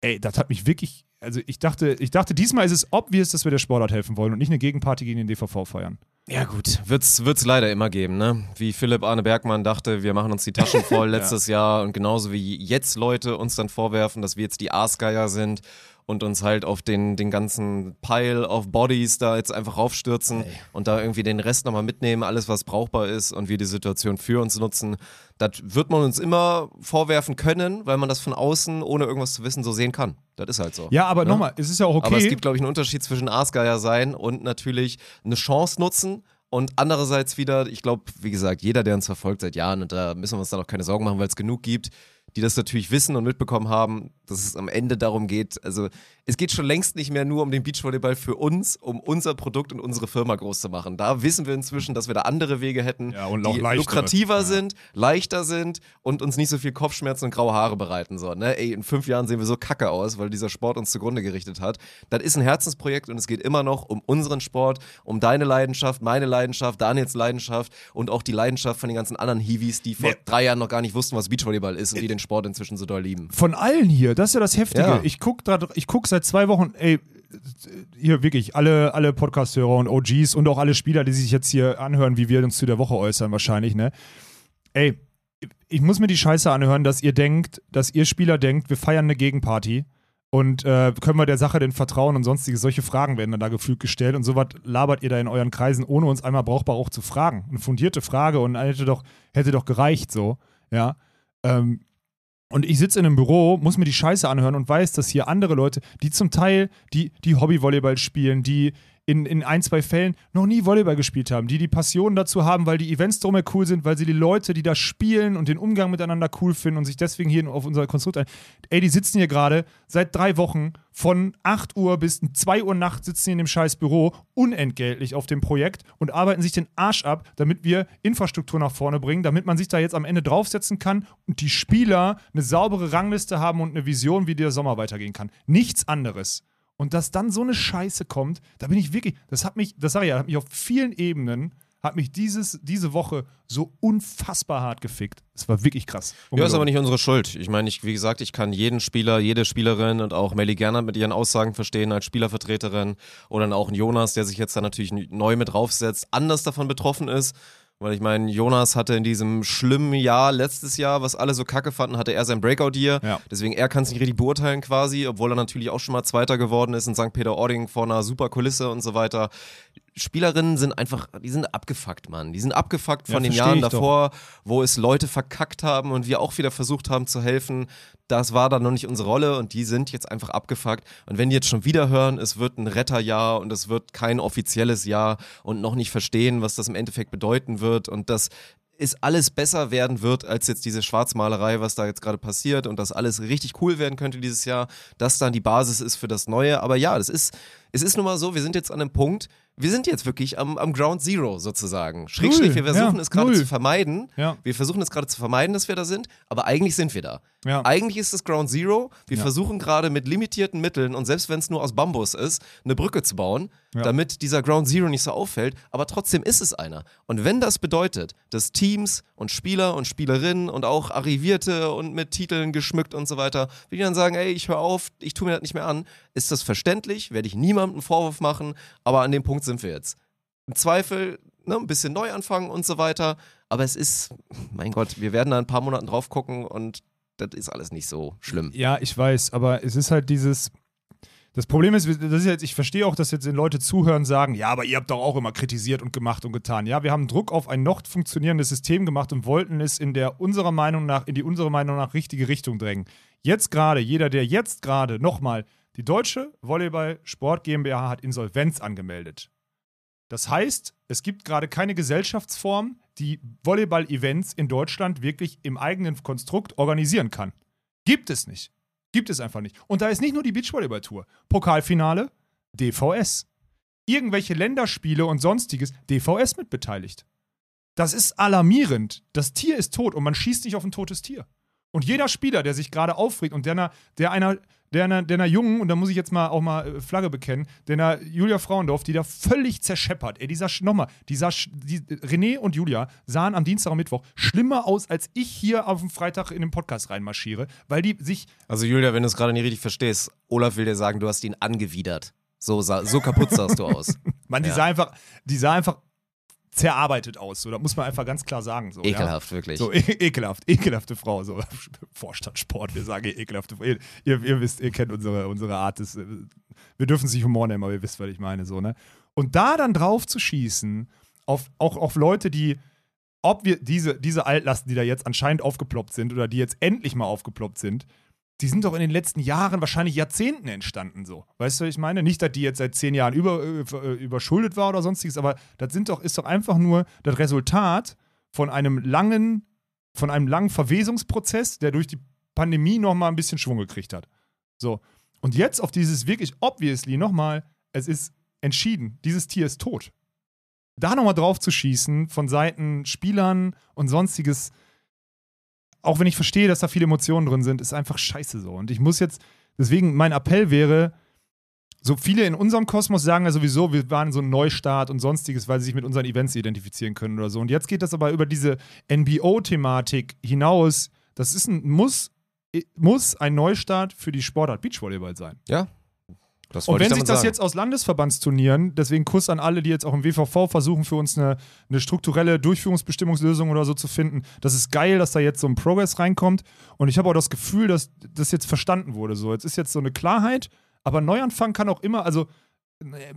Ey, das hat mich wirklich, also ich dachte, ich dachte, diesmal ist es obvious, dass wir der Sportart helfen wollen und nicht eine Gegenparty gegen den DVV feiern. Ja gut, wird's, wird's leider immer geben, ne? Wie Philipp Arne Bergmann dachte, wir machen uns die Taschen voll letztes ja. Jahr und genauso wie jetzt Leute uns dann vorwerfen, dass wir jetzt die Aasgeier sind und uns halt auf den, den ganzen Pile of Bodies da jetzt einfach raufstürzen hey. und da irgendwie den Rest nochmal mitnehmen, alles was brauchbar ist und wir die Situation für uns nutzen. Das wird man uns immer vorwerfen können, weil man das von außen, ohne irgendwas zu wissen, so sehen kann. Das ist halt so. Ja, aber ne? nochmal, es ist ja auch okay. Aber es gibt, glaube ich, einen Unterschied zwischen Aasgeier sein und natürlich eine Chance nutzen. Und andererseits wieder, ich glaube, wie gesagt, jeder, der uns verfolgt seit Jahren, und da müssen wir uns dann auch keine Sorgen machen, weil es genug gibt, die das natürlich wissen und mitbekommen haben, dass es am Ende darum geht, also es geht schon längst nicht mehr nur um den Beachvolleyball für uns, um unser Produkt und unsere Firma groß zu machen. Da wissen wir inzwischen, dass wir da andere Wege hätten, ja, die lukrativer ja. sind, leichter sind und uns nicht so viel Kopfschmerzen und graue Haare bereiten. So, ne? Ey, in fünf Jahren sehen wir so kacke aus, weil dieser Sport uns zugrunde gerichtet hat. Das ist ein Herzensprojekt und es geht immer noch um unseren Sport, um deine Leidenschaft, meine Leidenschaft, Daniels Leidenschaft und auch die Leidenschaft von den ganzen anderen Hiwis, die vor nee. drei Jahren noch gar nicht wussten, was Beachvolleyball ist und die den Sport inzwischen so doll lieben. Von allen hier, das ist ja das Heftige. Ja. Ich gucke guck seit zwei Wochen, ey, hier wirklich alle, alle Podcast-Hörer und OGs und auch alle Spieler, die sich jetzt hier anhören, wie wir uns zu der Woche äußern, wahrscheinlich, ne? Ey, ich muss mir die Scheiße anhören, dass ihr denkt, dass ihr Spieler denkt, wir feiern eine Gegenparty und äh, können wir der Sache denn vertrauen und sonstige solche Fragen werden dann da gefühlt gestellt und sowas labert ihr da in euren Kreisen, ohne uns einmal brauchbar auch zu fragen. Eine fundierte Frage und hätte doch, hätte doch gereicht so, ja. Ähm, und ich sitze in einem Büro, muss mir die Scheiße anhören und weiß, dass hier andere Leute, die zum Teil, die, die Hobbyvolleyball spielen, die in, in ein, zwei Fällen noch nie Volleyball gespielt haben, die die Passion dazu haben, weil die Events drumherum cool sind, weil sie die Leute, die da spielen und den Umgang miteinander cool finden und sich deswegen hier auf unser Konstrukt ein. Ey, die sitzen hier gerade seit drei Wochen von 8 Uhr bis 2 Uhr nachts sitzen sie in dem scheiß Büro unentgeltlich auf dem Projekt und arbeiten sich den Arsch ab, damit wir Infrastruktur nach vorne bringen, damit man sich da jetzt am Ende draufsetzen kann und die Spieler eine saubere Rangliste haben und eine Vision, wie der Sommer weitergehen kann. Nichts anderes. Und dass dann so eine Scheiße kommt, da bin ich wirklich, das hat mich, das sage ich ja, hat mich auf vielen Ebenen, hat mich dieses, diese Woche so unfassbar hart gefickt. Es war wirklich krass. Ja, ist aber nicht unsere Schuld. Ich meine, ich, wie gesagt, ich kann jeden Spieler, jede Spielerin und auch Melly Gernert mit ihren Aussagen verstehen als Spielervertreterin oder dann auch ein Jonas, der sich jetzt da natürlich neu mit draufsetzt, anders davon betroffen ist. Weil ich meine, Jonas hatte in diesem schlimmen Jahr, letztes Jahr, was alle so kacke fanden, hatte er sein Breakout-Year. Ja. Deswegen er kann es nicht richtig beurteilen quasi, obwohl er natürlich auch schon mal Zweiter geworden ist in St. Peter-Ording vor einer super Kulisse und so weiter. Spielerinnen sind einfach, die sind abgefuckt, Mann. Die sind abgefuckt von Ja, den Jahren ich doch. davor, wo es Leute verkackt haben und wir auch wieder versucht haben zu helfen. Das war dann noch nicht unsere Rolle und die sind jetzt einfach abgefuckt. Und wenn die jetzt schon wieder hören, es wird ein Retterjahr und es wird kein offizielles Jahr und noch nicht verstehen, was das im Endeffekt bedeuten wird und das ist alles besser werden wird als jetzt diese Schwarzmalerei, was da jetzt gerade passiert und dass alles richtig cool werden könnte dieses Jahr, das dann die Basis ist für das Neue. Aber ja, das ist, es ist nun mal so, wir sind jetzt an einem Punkt, wir sind jetzt wirklich am, am Ground Zero sozusagen. Schrägstrich, wir versuchen ja, es gerade zu vermeiden. Ja. Wir versuchen es gerade zu vermeiden, dass wir da sind, aber eigentlich sind wir da. Ja. Eigentlich ist es Ground Zero. Wir versuchen gerade mit limitierten Mitteln und selbst wenn es nur aus Bambus ist, eine Brücke zu bauen, damit dieser Ground Zero nicht so auffällt. Aber trotzdem ist es einer. Und wenn das bedeutet, dass Teams und Spieler und Spielerinnen und auch Arrivierte und mit Titeln geschmückt und so weiter, die dann sagen, ey, ich höre auf, ich tue mir das nicht mehr an, ist das verständlich, werde ich niemandem einen Vorwurf machen, aber an dem Punkt sind wir jetzt. Im Zweifel ne, ein bisschen neu anfangen und so weiter. Aber es ist, mein Gott, wir werden da in ein paar Monaten drauf gucken und das ist alles nicht so schlimm. Ja, ich weiß, aber es ist halt dieses. Das Problem ist, das ist jetzt, ich verstehe auch, dass jetzt Leute zuhören und sagen, ja, aber ihr habt doch auch immer kritisiert und gemacht und getan. Ja, wir haben Druck auf ein noch funktionierendes System gemacht und wollten es in der unserer Meinung nach, in die unserer Meinung nach richtige Richtung drängen. Jetzt gerade, jeder, der jetzt gerade nochmal, die Deutsche Volleyball Sport GmbH hat Insolvenz angemeldet. Das heißt, es gibt gerade keine Gesellschaftsform, die Volleyball-Events in Deutschland wirklich im eigenen Konstrukt organisieren kann. Gibt es nicht. Gibt es einfach nicht. Und da ist nicht nur die Beachvolleyball-Tour. Pokalfinale, DVS. Irgendwelche Länderspiele und sonstiges, DVS mit beteiligt. Das ist alarmierend. Das Tier ist tot und man schießt nicht auf ein totes Tier. Und jeder Spieler, der sich gerade aufregt und der einer, der einer, der einer, der einer Jungen, und da muss ich jetzt mal auch mal äh, Flagge bekennen, der einer Julia Frauendorf, die da völlig zerscheppert. Ey, dieser, Sch- nochmal, dieser, Sch- die, René und Julia sahen am Dienstag und Mittwoch schlimmer aus, als ich hier auf dem Freitag in den Podcast reinmarschiere, weil die sich Also Julia, wenn du es gerade nicht richtig verstehst, Olaf will dir sagen, du hast ihn angewidert. So, so kaputt sahst du aus. Man, die Ja. sah einfach, die sah einfach zerarbeitet aus. So, das muss man einfach ganz klar sagen. So, Ekelhaft, wirklich. Ja? So, e ekelhaft, ekelhafte Frau. So, Vorstadtsport, wir sagen ekelhafte Frau. Ihr, ihr, ihr wisst, ihr kennt unsere, unsere Art des. äh, Wir dürfen es nicht Humor nennen, aber ihr wisst, was ich meine. So, ne? Und da dann drauf zu schießen, auf, auch auf Leute, die. Ob wir diese, diese Altlasten, die da jetzt anscheinend aufgeploppt sind oder die jetzt endlich mal aufgeploppt sind, die sind doch in den letzten Jahren, wahrscheinlich Jahrzehnten entstanden so. Weißt du, was ich meine? Nicht, dass die jetzt seit zehn Jahren über, äh, überschuldet war oder sonstiges, aber das sind doch, ist doch einfach nur das Resultat von einem langen, von einem langen Verwesungsprozess, der durch die Pandemie nochmal ein bisschen Schwung gekriegt hat. So. Und jetzt auf dieses wirklich obviously nochmal, es ist entschieden, dieses Tier ist tot. Da nochmal drauf zu schießen von Seiten Spielern und sonstiges, auch wenn ich verstehe, dass da viele Emotionen drin sind, ist einfach scheiße so. Und ich muss jetzt, deswegen mein Appell wäre, so viele in unserem Kosmos sagen ja sowieso, wir waren so ein Neustart und sonstiges, weil sie sich mit unseren Events identifizieren können oder so. Und jetzt geht das aber über diese NBO-Thematik hinaus. Das ist ein, muss, muss ein Neustart für die Sportart Beachvolleyball sein. Ja. Das Und wenn sich das sagen. jetzt aus Landesverbandsturnieren, deswegen Kuss an alle, die jetzt auch im WVV versuchen, für uns eine, eine strukturelle Durchführungsbestimmungslösung oder so zu finden, das ist geil, dass da jetzt so ein Progress reinkommt. Und ich habe auch das Gefühl, dass das jetzt verstanden wurde. So, jetzt ist jetzt so eine Klarheit, aber Neuanfang kann auch immer, also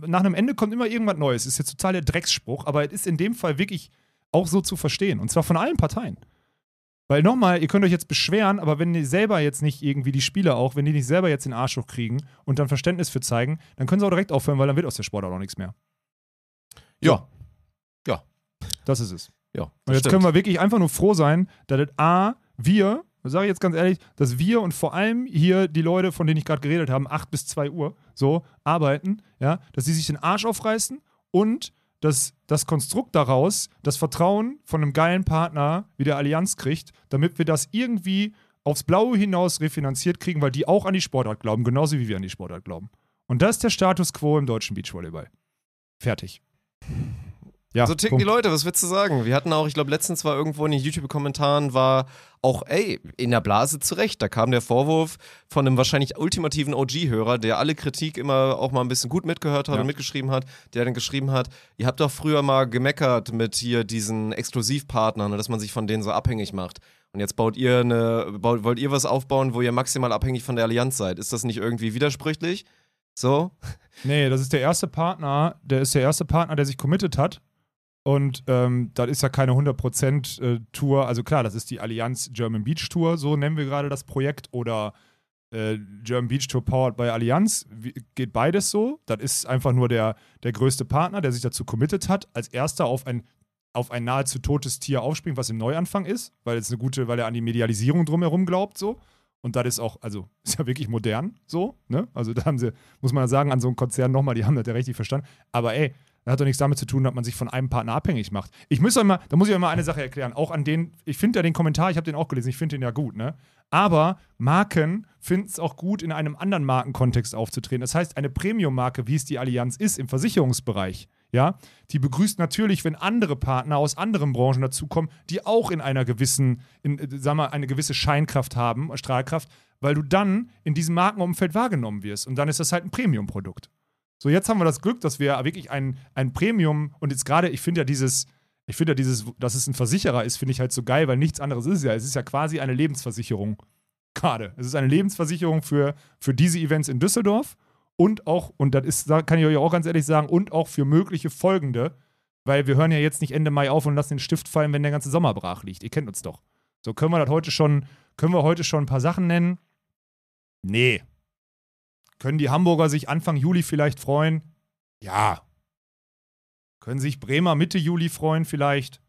nach einem Ende kommt immer irgendwas Neues. Ist jetzt total der Drecksspruch, aber es ist in dem Fall wirklich auch so zu verstehen. Und zwar von allen Parteien. Weil nochmal, ihr könnt euch jetzt beschweren, aber wenn die selber jetzt nicht irgendwie, die Spieler auch, wenn die nicht selber jetzt den Arsch hochkriegen und dann Verständnis für zeigen, dann können sie auch direkt aufhören, weil dann wird aus der Sportart auch nichts mehr. Ja. Ja. Das ist es. Ja, Und jetzt stimmt. können wir wirklich einfach nur froh sein, dass das A, wir, das sage ich jetzt ganz ehrlich, dass wir und vor allem hier die Leute, von denen ich gerade geredet habe, 8 bis 2 Uhr so arbeiten, ja, dass sie sich den Arsch aufreißen und dass das Konstrukt daraus das Vertrauen von einem geilen Partner wie der Allianz kriegt, damit wir das irgendwie aufs Blaue hinaus refinanziert kriegen, weil die auch an die Sportart glauben, genauso wie wir an die Sportart glauben. Und das ist der Status quo im deutschen Beachvolleyball. Fertig. Ja, so ticken Punkt. die Leute, was willst du sagen? Wir hatten auch, ich glaube, letztens war irgendwo in den YouTube-Kommentaren war auch, ey, in der Blase zurecht. Da kam der Vorwurf von einem wahrscheinlich ultimativen OG-Hörer, der alle Kritik immer auch mal ein bisschen gut mitgehört hat Ja. und mitgeschrieben hat, der dann geschrieben hat, ihr habt doch früher mal gemeckert mit hier diesen Exklusivpartnern, ne, dass man sich von denen so abhängig macht. Und jetzt baut ihr eine, baut, wollt ihr was aufbauen, wo ihr maximal abhängig von der Allianz seid. Ist das nicht irgendwie widersprüchlich? So? Nee, das ist der erste Partner, der ist der erste Partner, der sich committed hat. Und ähm, das ist ja keine 100% äh, Tour. Also klar, das ist die Allianz German Beach Tour, so nennen wir gerade das Projekt. Oder äh, German Beach Tour powered by Allianz. Wie, geht beides so. Das ist einfach nur der, der größte Partner, der sich dazu committed hat, als erster auf ein, auf ein nahezu totes Tier aufspringt, was im Neuanfang ist, weil es eine gute, weil er an die Medialisierung drumherum glaubt, so. Und das ist auch, also ist ja wirklich modern, so, ne? Also da haben sie, muss man sagen, an so einem Konzern nochmal, die haben das ja richtig verstanden. Aber ey, das hat doch nichts damit zu tun, dass man sich von einem Partner abhängig macht. Ich muss euch mal, da muss ich euch mal eine Sache erklären. Auch an den, ich finde ja den Kommentar, ich habe den auch gelesen, ich finde den ja gut, ne? Aber Marken finden es auch gut, in einem anderen Markenkontext aufzutreten. Das heißt, eine Premium-Marke, wie es die Allianz ist im Versicherungsbereich, ja, die begrüßt natürlich, wenn andere Partner aus anderen Branchen dazukommen, die auch in einer gewissen, in, äh, sag mal, eine gewisse Scheinkraft haben, Strahlkraft, weil du dann in diesem Markenumfeld wahrgenommen wirst. Und dann ist das halt ein Premium-Produkt. So, jetzt haben wir das Glück, dass wir wirklich ein, ein Premium und jetzt gerade, ich finde ja dieses, ich finde ja dieses, dass es ein Versicherer ist, finde ich halt so geil, weil nichts anderes ist ja. Es ist ja quasi eine Lebensversicherung. Gerade. Es ist eine Lebensversicherung für, für diese Events in Düsseldorf und auch, und das ist, da kann ich euch auch ganz ehrlich sagen, und auch für mögliche folgende, weil wir hören ja jetzt nicht Ende Mai auf und lassen den Stift fallen, wenn der ganze Sommer brach liegt. Ihr kennt uns doch. So können wir das heute schon, können wir heute schon ein paar Sachen nennen? Nee. Können die Hamburger sich Anfang Juli vielleicht freuen? Ja. Können sich Bremer Mitte Juli freuen vielleicht?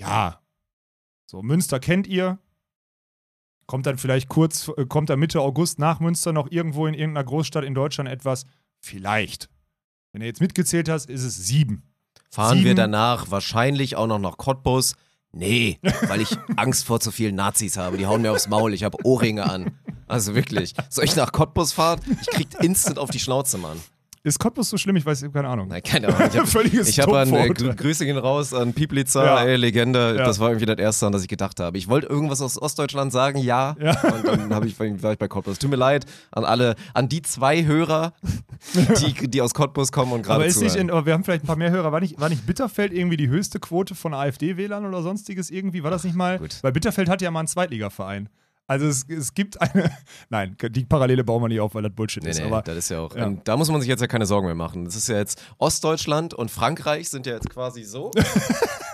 Ja. So, Münster kennt ihr. Kommt dann vielleicht kurz, äh, kommt dann Mitte August nach Münster noch irgendwo in irgendeiner Großstadt in Deutschland etwas? Vielleicht. Wenn du jetzt mitgezählt hast, ist es sieben. Fahren wir Sieben. danach wahrscheinlich auch noch nach Cottbus? Nee, weil ich Angst vor zu vielen Nazis habe. Die hauen mir aufs Maul. Ich habe Ohrringe an. Also wirklich. Soll ich nach Cottbus fahren? Ich krieg instant auf die Schnauze, Mann. Ist Cottbus so schlimm? Ich weiß, ich habe keine Ahnung. Nein, keine Ahnung. Ich habe Völliges ich hab an, äh, Grüße gehen raus an Pieplitzer, Ja. ey, Legende. Ja. Das war irgendwie das Erste, an das ich gedacht habe. Ich wollte irgendwas aus Ostdeutschland sagen, ja. Ja. Und dann hab ich, war ich bei Cottbus. Tut mir leid an alle, an die zwei Hörer, die, die aus Cottbus kommen und gerade Aber, ist nicht zuhören. in, aber wir haben vielleicht ein paar mehr Hörer. War nicht, war nicht Bitterfeld irgendwie die höchste Quote von AfD-Wählern oder sonstiges irgendwie? War das nicht mal? Gut. Weil Bitterfeld hat ja mal einen Zweitligaverein. Also es, es gibt eine. Nein, die Parallele bauen wir nicht auf, weil das Bullshit Nee, ist. nee, aber das ist ja auch. ja. Da muss man sich jetzt ja keine Sorgen mehr machen. Das ist ja jetzt Ostdeutschland und Frankreich sind ja jetzt quasi so.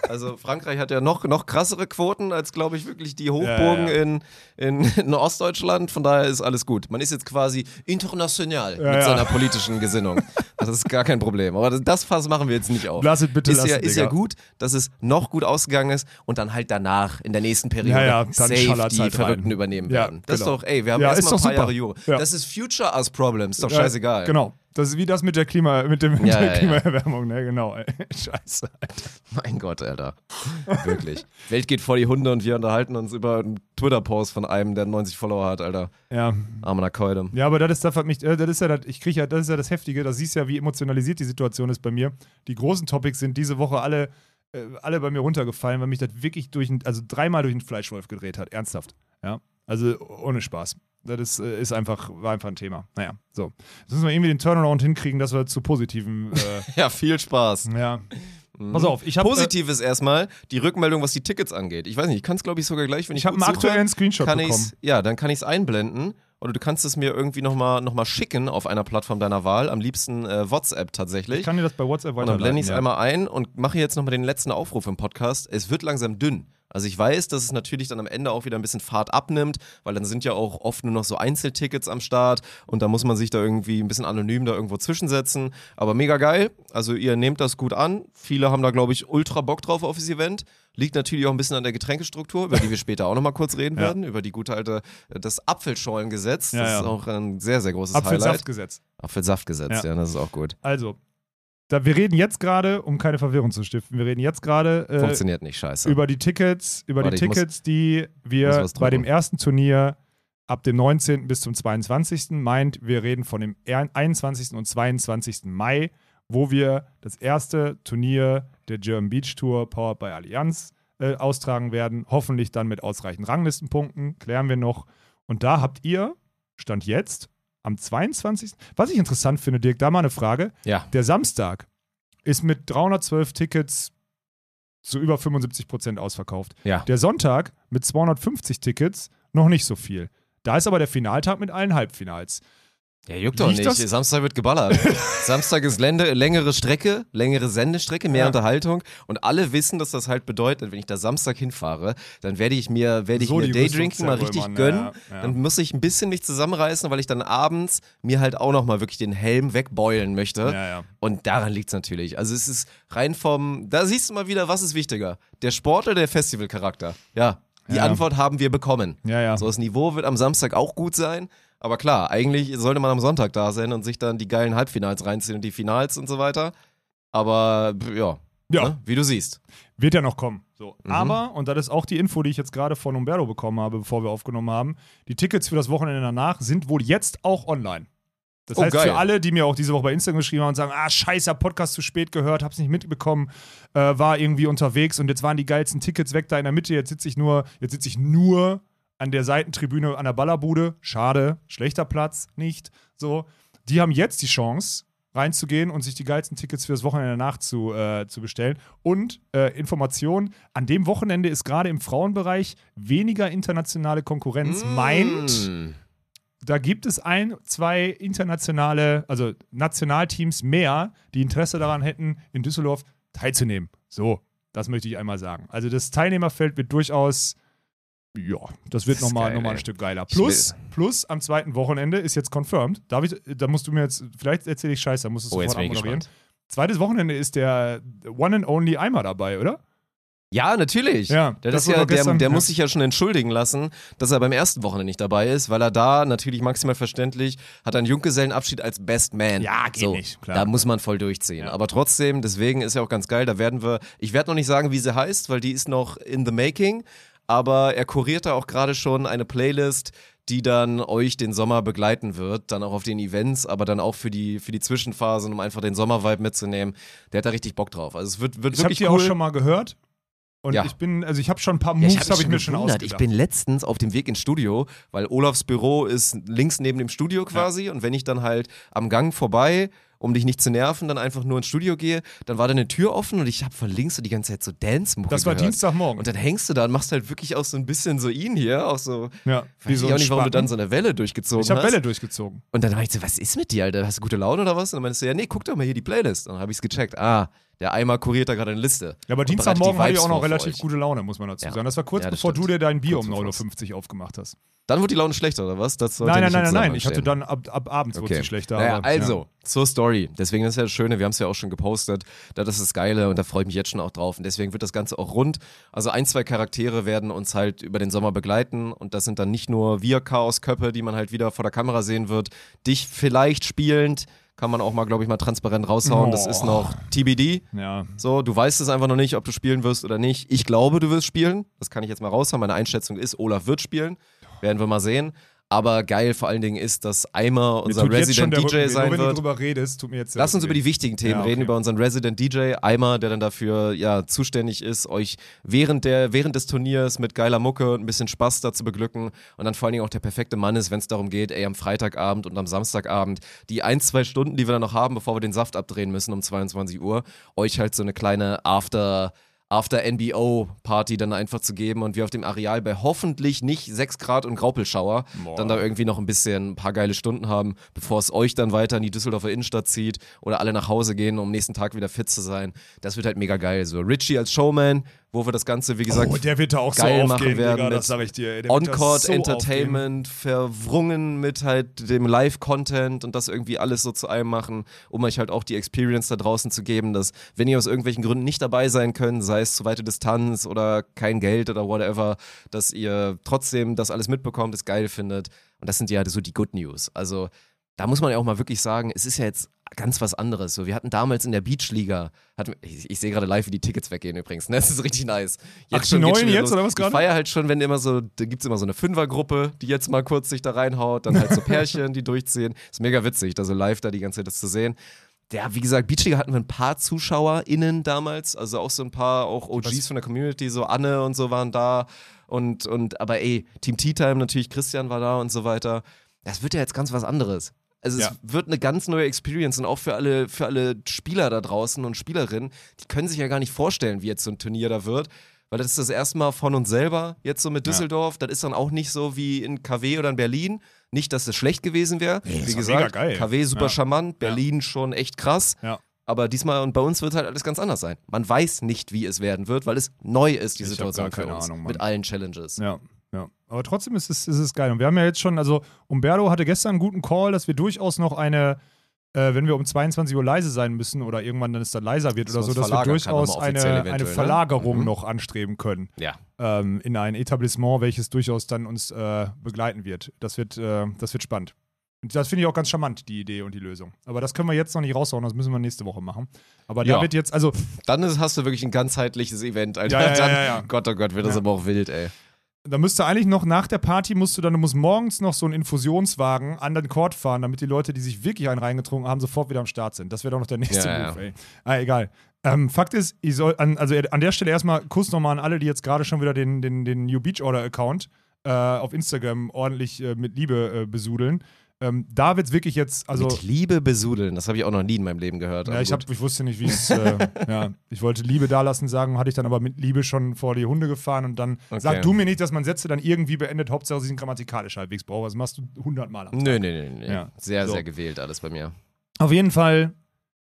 also Frankreich hat ja noch, noch krassere Quoten als, glaube ich, wirklich die Hochburgen Ja, ja. In, in, in Ostdeutschland. Von daher ist alles gut. Man ist jetzt quasi international Ja, mit ja. seiner politischen Gesinnung. Das ist gar kein Problem. Aber das, Fass machen wir jetzt nicht auf. Lass es bitte ist ja, lassen, ist ja gut, dass es noch gut ausgegangen ist und dann halt danach in der nächsten Periode Ja, ja, safe die halt Verrückten rein. übernehmen Ja, werden. Das genau. ist doch, ey, wir haben Ja, erstmal ein paar super. Jahre Jure. Ja. Das ist Future Us Problems, ist doch Ja, scheißegal. Genau. Das ist wie das mit der Klima, mit, dem, mit Ja, der ja. Klimaerwärmung, ne? Genau. ey. Scheiße. Mein Gott, Alter. Wirklich. Welt geht vor die Hunde und wir unterhalten uns über einen Twitter-Post von einem, der 90 Follower hat, Alter. Ja. Armer Nakoide. Ja, aber das ist das, mich, äh, das ist ja das, ich kriege ja, das ist ja das Heftige, da siehst du ja, wie emotionalisiert die Situation ist bei mir. Die großen Topics sind diese Woche alle, äh, alle bei mir runtergefallen, weil mich das wirklich durch, also dreimal durch den Fleischwolf gedreht hat, ernsthaft. Ja, also ohne Spaß. Das ist, äh, ist einfach, war einfach ein Thema. Naja, so. Jetzt müssen wir irgendwie den Turnaround hinkriegen, dass wir zu positiven. Äh, Ja, viel Spaß. ja. Pass auf, ich habe. Äh, Positiv ist erstmal die Rückmeldung, was die Tickets angeht. Ich weiß nicht, ich kann es glaube ich sogar gleich, wenn ich ich habe einen aktuellen Screenshot kann bekommen. ich's, ja, dann kann ich es einblenden oder du kannst es mir irgendwie nochmal noch mal schicken auf einer Plattform deiner Wahl, am liebsten äh, WhatsApp tatsächlich. Ich kann dir das bei WhatsApp und dann weiterleiten. blende ich es ja. einmal ein und mache jetzt nochmal den letzten Aufruf im Podcast. Es wird langsam dünn. Also ich weiß, dass es natürlich dann am Ende auch wieder ein bisschen Fahrt abnimmt, weil dann sind ja auch oft nur noch so Einzeltickets am Start und da muss man sich da irgendwie ein bisschen anonym da irgendwo zwischensetzen. Aber mega geil. Also ihr nehmt das gut an. Viele haben da, glaube ich, ultra Bock drauf auf das Event. Liegt natürlich auch ein bisschen an der Getränkestruktur, über die wir später auch nochmal kurz reden Ja. werden. Über die gute alte, äh, das Apfelschollengesetz. Ja, das ja. ist auch ein sehr, sehr großes Highlight. Apfelsaftgesetz. Apfelsaftgesetz, Ja. ja, das ist auch gut. Also, da, wir reden jetzt gerade, um keine Verwirrung zu stiften, wir reden jetzt gerade äh, nicht, über die Tickets, über Warte, die ich muss- Tickets, die wir bei dem ersten Turnier ab dem 19. bis zum 22. meint, wir reden von dem er- 21. und 22. Mai, wo wir das erste Turnier der German Beach Tour Powered by Allianz äh, austragen werden. Hoffentlich dann mit ausreichend Ranglistenpunkten, klären wir noch. Und da habt ihr, Stand jetzt, am 22. Was ich interessant finde, Dirk, da mal eine Frage. ja. Der Samstag ist mit 312 Tickets zu über 75 Prozent ausverkauft. Ja. Der Sonntag mit 250 Tickets noch nicht so viel. Da ist aber der Finaltag mit allen Halbfinals. Ja, juckt doch nicht. das- Samstag wird geballert. Samstag ist Lände, längere Strecke, längere Sendestrecke, mehr Ja. Unterhaltung. Und alle wissen, dass das halt bedeutet, wenn ich da Samstag hinfahre, dann werde ich mir, werde ich So mir die Daydrinking mal richtig zerrümmern, gönnen. ja, ja. Dann muss ich ein bisschen mich zusammenreißen, weil ich dann abends mir halt auch nochmal wirklich den Helm wegbeulen möchte. Und daran liegt es natürlich. Also es ist rein vom, da siehst du mal wieder, was ist wichtiger? Der Sport oder der Festivalcharakter? Ja, die. Antwort haben wir bekommen. Ja, ja. So, das Niveau wird am Samstag auch gut sein. Aber klar, eigentlich sollte man am Sonntag da sein und sich dann die geilen Halbfinals reinziehen und die Finals und so weiter. Aber ja, Ja. Ne? wie du siehst. Wird ja noch kommen. So. Mhm. Aber, und das ist auch die Info, die ich jetzt gerade von Umberto bekommen habe, bevor wir aufgenommen haben, die Tickets für das Wochenende danach sind wohl jetzt auch online. Das Oh, heißt, geil. für alle, die mir auch diese Woche bei Instagram geschrieben haben und sagen, ah, scheiße, Podcast zu spät gehört, hab's nicht mitbekommen, äh, war irgendwie unterwegs und jetzt waren die geilsten Tickets weg da in der Mitte, jetzt sitze ich nur, jetzt sitze ich nur an der Seitentribüne an der Ballerbude. Schade, schlechter Platz, nicht. So. Die haben jetzt die Chance, reinzugehen und sich die geilsten Tickets für das Wochenende danach zu, äh, zu bestellen. Und äh, Information: An dem Wochenende ist gerade im Frauenbereich weniger internationale Konkurrenz. Meint, Mm. da gibt es ein, zwei internationale, also Nationalteams mehr, die Interesse daran hätten, in Düsseldorf teilzunehmen. So, das möchte ich einmal sagen. Also das Teilnehmerfeld wird durchaus, ja, das wird nochmal noch mal ein Stück geiler. Plus, plus am zweiten Wochenende ist jetzt confirmed. Darf ich, da musst du mir jetzt, vielleicht erzähle ich Scheiße, da musst du Oh, sofort abmoderieren. Zweites Wochenende ist der One and Only Eimer dabei, oder? Ja, natürlich. Ja, das das ja, der, gestern- der ja. muss sich ja schon entschuldigen lassen, dass er beim ersten Wochenende nicht dabei ist, weil er da natürlich maximal verständlich hat einen Junggesellenabschied als Best Man. Ja, geht so, nicht, klar. Da muss man voll durchziehen. Aber trotzdem, deswegen ist ja auch ganz geil, da werden wir, ich werde noch nicht sagen, wie sie heißt, weil die ist noch in the making, aber er kuriert da auch gerade schon eine Playlist, die dann euch den Sommer begleiten wird, dann auch auf den Events, aber dann auch für die, für die Zwischenphasen, um einfach den Sommervibe mitzunehmen. Der hat da richtig Bock drauf. Also es wird, wird Ich habe wirklich die cool. auch schon mal gehört. Und Ja. ich bin, also ich habe schon ein paar Ja, Moves, ich habe habe mich ich mir schon ausgedacht. Ich bin letztens auf dem Weg ins Studio, weil Olafs Büro ist links neben dem Studio quasi. Und wenn ich dann halt am Gang vorbei, um dich nicht zu nerven, dann einfach nur ins Studio gehe, dann war da eine Tür offen und ich habe von links so die ganze Zeit so Dance-Mucke das war gehört. Dienstagmorgen. Und dann hängst du da und machst halt wirklich auch so ein bisschen so ihn hier, auch so. ja, Weiß ich auch nicht, warum du dann so eine Welle durchgezogen Ich habe hast. Welle durchgezogen. Und dann meinte ich so, was ist mit dir, Alter? Hast du gute Laune oder was? Und dann meintest du, ja, nee, guck doch mal hier die Playlist. Und dann habe ich es gecheckt. Ah, der Eimer kuriert da gerade eine Liste. Ja, aber Und Dienstagmorgen die hatte ich auch noch relativ gute Laune, muss man dazu Ja. sagen. Das war kurz Ja, das bevor du stimmt. dir dein Bier um bevor 9.50 Uhr aufgemacht hast. Dann wurde die Laune schlechter, oder was? Nein, nein, nein, nein, nein. Ich hatte dann ab, ab abends wurde sie schlechter. Naja, aber, also, Ja. zur Story. Deswegen ist ja das Schöne, wir haben es ja auch schon gepostet. Das ist das Geile und da freue ich mich jetzt schon auch drauf. Und deswegen wird das Ganze auch rund. Also ein, zwei Charaktere werden uns halt über den Sommer begleiten. Und das sind dann nicht nur wir Chaosköppe, die man halt wieder vor der Kamera sehen wird. Dich vielleicht spielend. Kann man auch mal, glaube ich, mal transparent raushauen. Das Oh. ist noch TBD. ja. So, du weißt es einfach noch nicht, ob du spielen wirst oder nicht. Ich glaube, du wirst spielen. Das kann ich jetzt mal raushauen. Meine Einschätzung ist, Olaf wird spielen. Werden wir mal sehen. Aber geil vor allen Dingen ist, dass Eimer unser Resident der DJ weh. sein Nur wenn wird. du drüber redest, tut mir jetzt der Lass uns über die wichtigen Themen Ja, reden, okay. über unseren Resident DJ Eimer, der dann dafür ja zuständig ist, euch während der während des Turniers mit geiler Mucke und ein bisschen Spaß dazu beglücken und dann vor allen Dingen auch der perfekte Mann ist, wenn es darum geht, ey am Freitagabend und am Samstagabend die ein zwei Stunden, die wir dann noch haben, bevor wir den Saft abdrehen müssen um 22 Uhr, euch halt so eine kleine After After NBO Party dann einfach zu geben und wir auf dem Areal bei hoffentlich nicht 6 Grad und Graupelschauer dann da irgendwie noch ein bisschen ein paar geile Stunden haben, bevor es euch dann weiter in die Düsseldorfer Innenstadt zieht oder alle nach Hause gehen, um am nächsten Tag wieder fit zu sein. Das wird halt mega geil. So Richie als Showman, wo wir das Ganze, wie gesagt, Oh, der wird da auch so geil machen aufgehen, werden Digga, das sag ich dir. On-Court so Entertainment, verwrungen mit halt dem Live-Content und das irgendwie alles so zu einem machen, um euch halt auch die Experience da draußen zu geben, dass wenn ihr aus irgendwelchen Gründen nicht dabei sein könnt, sei es zu weite Distanz oder kein Geld oder whatever, dass ihr trotzdem das alles mitbekommt, es geil findet. Und das sind ja so die Good News. Also da muss man ja auch mal wirklich sagen, es ist ja jetzt ganz was anderes. So, wir hatten damals in der Beachliga, hatten, ich, ich sehe gerade live, wie die Tickets weggehen übrigens. Ne? Das ist richtig nice. Ach, die schon- wieder jetzt, los. oder was Ich gerade? feiere halt schon, wenn immer so, da gibt es immer so eine Fünfergruppe, die jetzt mal kurz sich da reinhaut, dann halt so Pärchen, die durchziehen. Ist mega witzig, da so live da die ganze Zeit das zu sehen. Ja, wie gesagt, Beachliga hatten wir ein paar ZuschauerInnen damals, also auch so ein paar, auch OGs von der Community, so Anne und so waren da und, und aber ey, Team Tea Time natürlich, Christian war da und so weiter. Das wird ja jetzt ganz was anderes. Also Ja. es wird eine ganz neue Experience und auch für alle, für alle Spieler da draußen und Spielerinnen, die können sich ja gar nicht vorstellen, wie jetzt so ein Turnier da wird. Weil das ist das erste Mal von uns selber, jetzt so mit Düsseldorf. Das ist dann auch nicht so wie in KW oder in Berlin. Nicht, dass es schlecht gewesen wäre. das wie gesagt. KW super Ja. charmant, Berlin schon echt krass. Ja. Aber diesmal und bei uns wird halt alles ganz anders sein. Man weiß nicht, wie es werden wird, weil es neu ist, die Ich Situation gar für keine uns. Ahnung, Mann. mit allen Challenges. Ja, ja. Aber trotzdem ist es, ist es geil. Und wir haben ja jetzt schon, also Umberto hatte gestern einen guten Call, dass wir durchaus noch eine, äh, wenn wir um 22 Uhr leise sein müssen oder irgendwann dann es dann leiser wird Dass oder so, dass wir durchaus eine, eine ne? Verlagerung Mhm. noch anstreben können Ja. ähm, in ein Etablissement, welches durchaus dann uns äh, begleiten wird. Das wird, äh, das wird spannend. Und das finde ich auch ganz charmant, die Idee und die Lösung. Aber das können wir jetzt noch nicht raushauen, das müssen wir nächste Woche machen. Aber da Ja. wird jetzt, also Dann ist, hast du wirklich ein ganzheitliches Event, Alter. Ja, ja, Dann, ja, ja. Gott, oh Gott, wird das Ja. aber auch wild, ey. Da müsste eigentlich noch nach der Party, musst du dann, du musst morgens noch so einen Infusionswagen an den Court fahren, damit die Leute, die sich wirklich einen reingetrunken haben, sofort wieder am Start sind. Das wäre doch noch der nächste Ja, ja. Move, ey. Ah, egal. Ähm, Fakt ist, ich soll an, also an der Stelle erstmal Kuss nochmal an alle, die jetzt gerade schon wieder den, den, den New Beach Order Account äh, auf Instagram ordentlich äh, mit Liebe äh, besudeln. Ähm, da wird's wirklich jetzt, also. Mit Liebe besudeln, das habe ich auch noch nie in meinem Leben gehört. Ja, ich, hab, ich wusste nicht, wie es. Äh, ja, ich wollte Liebe dalassen sagen, hatte ich dann aber mit Liebe schon vor die Hunde gefahren und dann Okay. sag du mir nicht, dass man Sätze dann irgendwie beendet, Hauptsache sie sind grammatikalisch halbwegs braucht. Das machst du hundertmal. am Tag. Nö, nö, nö, nö. Ja. Sehr, So. sehr gewählt alles bei mir. Auf jeden Fall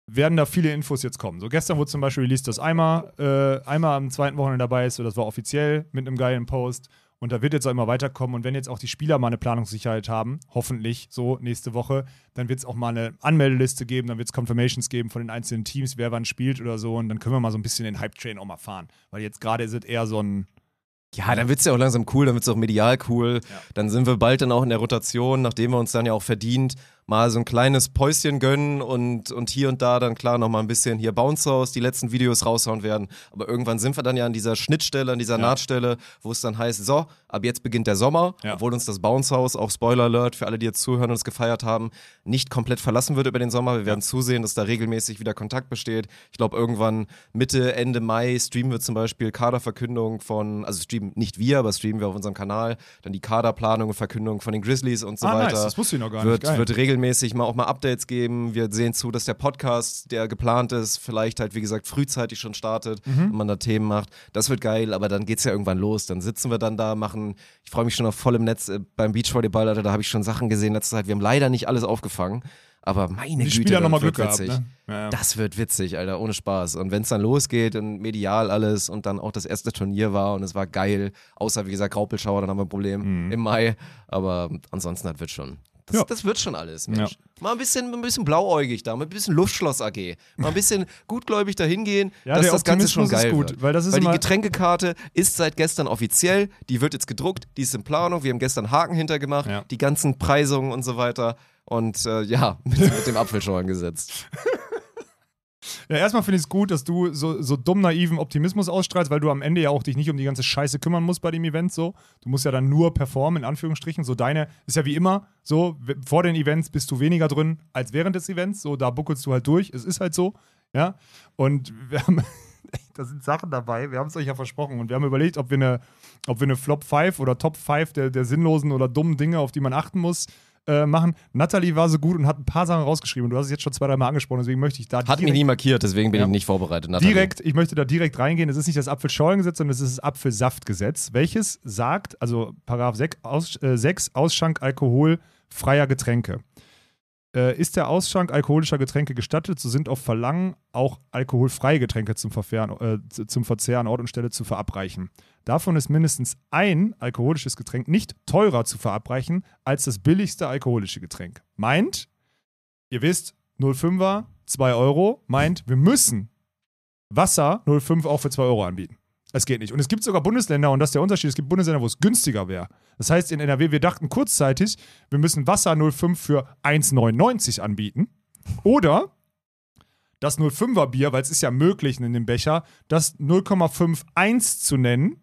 werden da viele Infos jetzt kommen. So gestern wurde zum Beispiel released, dass Eimer, äh, Eimer am zweiten Wochenende dabei ist. So, das war offiziell mit einem geilen Post. Und da wird jetzt auch immer weiterkommen. Und wenn jetzt auch die Spieler mal eine Planungssicherheit haben, hoffentlich so nächste Woche, dann wird es auch mal eine Anmeldeliste geben, dann wird es Confirmations geben von den einzelnen Teams, wer wann spielt oder so. Und dann können wir mal so ein bisschen den Hype-Train auch mal fahren. Weil jetzt gerade ist es eher so ein. Ja, dann wird's ja auch langsam cool, dann wird's auch medial cool. Ja. Dann sind wir bald dann auch in der Rotation, nachdem wir uns dann ja auch verdient mal so ein kleines Päuschen gönnen und, und hier und da dann klar nochmal ein bisschen hier Bounce House, die letzten Videos raushauen werden. Aber irgendwann sind wir dann ja an dieser Schnittstelle, an dieser Ja. Nahtstelle, wo es dann heißt, so, ab jetzt beginnt der Sommer, Ja. obwohl uns das Bounce House, auch Spoiler Alert für alle, die jetzt zuhören und es gefeiert haben, nicht komplett verlassen wird über den Sommer. Wir werden zusehen, dass da regelmäßig wieder Kontakt besteht. Ich glaube, irgendwann Mitte, Ende Mai streamen wir zum Beispiel Kaderverkündung von, also streamen nicht wir, aber streamen wir auf unserem Kanal, dann die Kaderplanung und Verkündung von den Grizzlies und so ah, weiter nice, das wusste ich noch gar wird, nicht. Geil. wird regelmäßig mal auch mal Updates geben. Wir sehen zu, dass der Podcast, der geplant ist, vielleicht halt, wie gesagt, frühzeitig schon startet Mhm. und man da Themen macht. Das wird geil, aber dann geht's ja irgendwann los. Dann sitzen wir dann da, machen, ich freue mich schon auf voll im Netz äh, beim Beachvolleyball, Alter, da habe ich schon Sachen gesehen letzte Zeit. Wir haben leider nicht alles aufgefangen, aber meine die Güte, das nochmal wird gehabt. witzig. Ne? Ja, ja. Das wird witzig, Alter, ohne Spaß. Und wenn es dann losgeht und medial alles und dann auch das erste Turnier war und es war geil, außer wie gesagt Graupelschauer, dann haben wir ein Problem im Mai. Aber ansonsten, das wird schon. Das. Ja. das wird schon alles, Mensch. Mal ein bisschen, ein bisschen blauäugig da, mit ein bisschen Luftschloss AG. Mal ein bisschen gutgläubig da hingehen, Ja, dass das Ganze schon Optimismus ist geil gut, wird. weil das ist die immer- Getränkekarte ist seit gestern offiziell, die wird jetzt gedruckt, die ist in Planung, wir haben gestern Haken hintergemacht, Ja. die ganzen Preisungen und so weiter. Und äh, ja, mit, mit dem Apfelschorn gesetzt. Ja, erstmal finde ich es gut, dass du so, so dumm naiven Optimismus ausstrahlst, weil du am Ende ja auch dich nicht um die ganze Scheiße kümmern musst bei dem Event so. Du musst ja dann nur performen, in Anführungsstrichen. So deine, ist ja wie immer, so, vor den Events bist du weniger drin als während des Events. So, da buckelst du halt durch. Es ist halt so, ja. Und wir haben, da sind Sachen dabei, wir haben es euch ja versprochen und wir haben überlegt, ob wir eine, ob wir eine Flop 5 oder Top 5 der, der sinnlosen oder dummen Dinge, auf die man achten muss, äh, machen. Natalie war so gut und hat ein paar Sachen rausgeschrieben du hast es jetzt schon zwei, dreimal angesprochen, deswegen möchte ich da Hat mich nie markiert, deswegen bin Ja. ich nicht vorbereitet. Nathalie. Direkt, ich möchte da direkt reingehen. Es ist nicht das Apfelschorlengesetz, sondern es ist das Apfelsaftgesetz, welches sagt, also Paragraph 6, Aus, äh, 6 Ausschank alkoholfreier Getränke. Äh, ist der Ausschank alkoholischer Getränke gestattet, so sind auf Verlangen auch alkoholfreie Getränke zum, Verfehren, äh, zum Verzehr an Ort und Stelle zu verabreichen. Davon ist mindestens ein alkoholisches Getränk nicht teurer zu verabreichen als das billigste alkoholische Getränk. Meint, ihr wisst, 05er, 2 Euro, meint, wir müssen Wasser 05 auch für 2 Euro anbieten. Es geht nicht. Und es gibt sogar Bundesländer, und das ist der Unterschied, es gibt Bundesländer, wo es günstiger wäre. Das heißt, in NRW, wir dachten kurzzeitig, wir müssen Wasser 05 für 1,99 anbieten. Oder das 05er Bier, weil es ist ja möglich in dem Becher, das 0,51 zu nennen,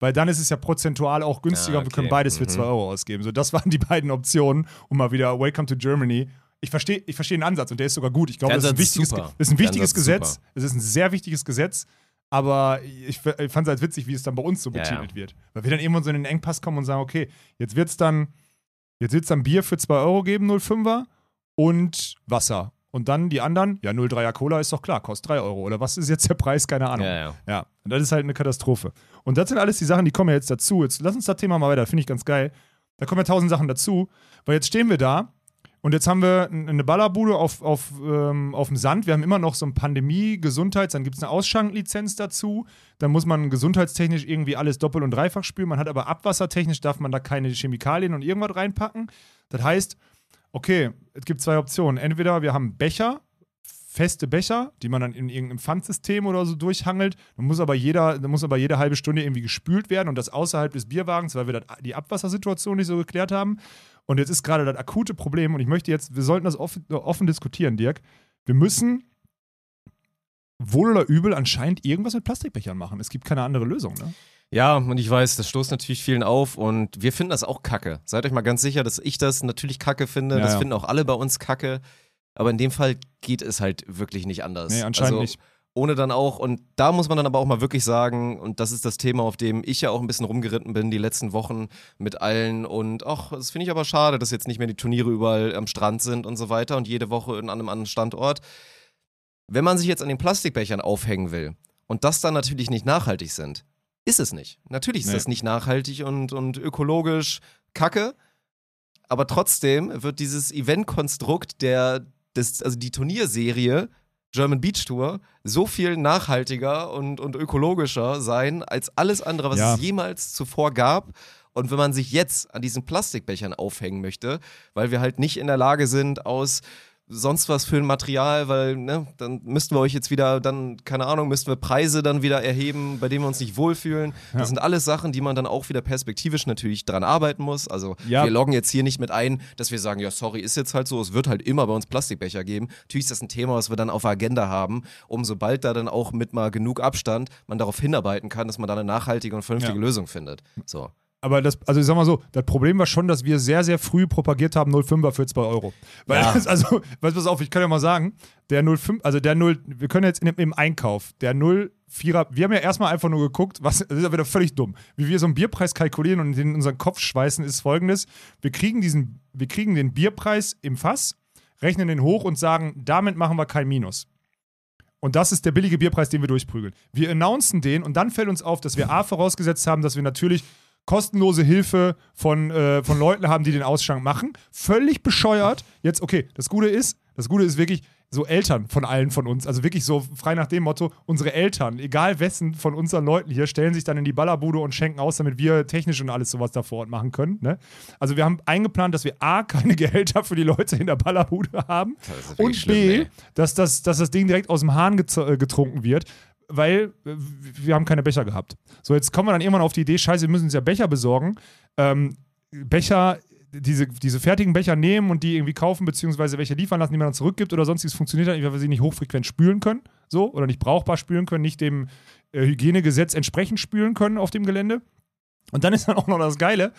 weil dann ist es ja prozentual auch günstiger Ah, und wir können okay. beides für Mhm. 2 Euro ausgeben. So, das waren die beiden Optionen, um mal wieder Welcome to Germany. Ich verstehe ich versteh den Ansatz und der ist sogar gut. Ich glaube, das ist ein wichtiges, ist ein wichtiges Gesetz. super. Es ist ein sehr wichtiges Gesetz. Aber ich, ich fand es halt witzig, wie es dann bei uns so betitelt ja. wird. Weil wir dann irgendwann so in den Engpass kommen und sagen, okay, jetzt wird es dann, jetzt wird's dann Bier für 2 Euro geben, 0,5er und Wasser. Und dann die anderen, ja, 0,3er Cola ist doch klar, kostet 3 Euro. Oder was ist jetzt der Preis? Keine Ahnung. Ja, ja. Ja, und das ist halt eine Katastrophe. Und das sind alles die Sachen, die kommen ja jetzt dazu. Jetzt lass uns das Thema mal weiter, finde ich ganz geil. Da kommen ja tausend Sachen dazu, weil jetzt stehen wir da und jetzt haben wir eine Ballerbude auf, auf, ähm, auf dem Sand. Wir haben immer noch so ein Pandemie-Gesundheits-, dann gibt es eine Ausschanklizenz dazu. Dann muss man gesundheitstechnisch irgendwie alles doppelt und dreifach spülen. Man hat aber abwassertechnisch, darf man da keine Chemikalien und irgendwas reinpacken. Das heißt, okay, es gibt zwei Optionen. Entweder wir haben Becher, feste Becher, die man dann in irgendeinem Pfandsystem oder so durchhangelt. Dann muss aber jeder, dann muss aber jede halbe Stunde irgendwie gespült werden und das außerhalb des Bierwagens, weil wir die Abwassersituation nicht so geklärt haben. Und jetzt ist gerade das akute Problem und ich möchte jetzt, wir sollten das offen, offen diskutieren, Dirk. Wir müssen wohl oder übel anscheinend irgendwas mit Plastikbechern machen. Es gibt keine andere Lösung, ne? Ja, und ich weiß, das stoßt natürlich vielen auf und wir finden das auch kacke. Seid euch mal ganz sicher, dass ich das natürlich kacke finde. Ja, das ja. finden auch alle bei uns kacke. Aber in dem Fall geht es halt wirklich nicht anders. Nee, anscheinend also, nicht. Ohne dann auch, und da muss man dann aber auch mal wirklich sagen, und das ist das Thema, auf dem ich ja auch ein bisschen rumgeritten bin die letzten Wochen mit allen. Und ach, das finde ich aber schade, dass jetzt nicht mehr die Turniere überall am Strand sind und so weiter und jede Woche in einem anderen Standort. Wenn man sich jetzt an den Plastikbechern aufhängen will und das dann natürlich nicht nachhaltig sind, ist es nicht. Natürlich ist Nee. das nicht nachhaltig und, und ökologisch kacke. Aber trotzdem wird dieses Eventkonstrukt der, des, also die Turnierserie German Beach Tour so viel nachhaltiger und, und ökologischer sein als alles andere, was Ja. es jemals zuvor gab. Und wenn man sich jetzt an diesen Plastikbechern aufhängen möchte, weil wir halt nicht in der Lage sind, aus sonst was für ein Material, weil, ne, dann müssten wir euch jetzt wieder, dann, keine Ahnung, müssten wir Preise dann wieder erheben, bei denen wir uns nicht wohlfühlen. Ja. Das sind alles Sachen, die man dann auch wieder perspektivisch natürlich dran arbeiten muss. Also Ja. wir loggen jetzt hier nicht mit ein, dass wir sagen, ja, sorry, ist jetzt halt so, es wird halt immer bei uns Plastikbecher geben. Natürlich ist das ein Thema, was wir dann auf der Agenda haben, um sobald da dann auch mit mal genug Abstand man darauf hinarbeiten kann, dass man da eine nachhaltige und vernünftige Ja. Lösung findet. So. Aber das, also ich sag mal so, das Problem war schon, dass wir sehr, sehr früh propagiert haben, 05er für 2 Euro. Weil, Ja. das, also, weißt du, pass auf, ich kann ja mal sagen, der 05, also der 0, wir können jetzt in, im Einkauf, der 04er, wir haben ja erstmal einfach nur geguckt, was, das ist ja wieder völlig dumm. Wie wir so einen Bierpreis kalkulieren und in unseren Kopf schweißen, ist folgendes: Wir kriegen diesen, wir kriegen den Bierpreis im Fass, rechnen den hoch und sagen, damit machen wir kein Minus. Und das ist der billige Bierpreis, den wir durchprügeln. Wir announcen den und dann fällt uns auf, dass wir A vorausgesetzt haben, dass wir natürlich kostenlose Hilfe von, äh, von Leuten haben, die den Ausschank machen. Völlig bescheuert. Jetzt, okay, das Gute ist, das Gute ist wirklich so Eltern von allen von uns, also wirklich so frei nach dem Motto, unsere Eltern, egal wessen von unseren Leuten hier, stellen sich dann in die Ballerbude und schenken aus, damit wir technisch und alles sowas da vor Ort machen können. Ne? Also wir haben eingeplant, dass wir A, keine Gehälter für die Leute in der Ballerbude haben und schlimm, B, ey. dass das, dass das Ding direkt aus dem Hahn äh, getrunken wird, weil äh, wir haben keine Becher gehabt. So, jetzt kommen wir dann irgendwann auf die Idee, scheiße, wir müssen uns ja Becher besorgen. Ähm, Becher, diese, diese fertigen Becher nehmen und die irgendwie kaufen, beziehungsweise welche liefern lassen, die man dann zurückgibt oder sonstiges funktioniert halt nicht, weil wir sie nicht hochfrequent spülen können, so, oder nicht brauchbar spülen können, nicht dem äh, Hygienegesetz entsprechend spülen können auf dem Gelände. Und dann ist dann auch noch das Geile,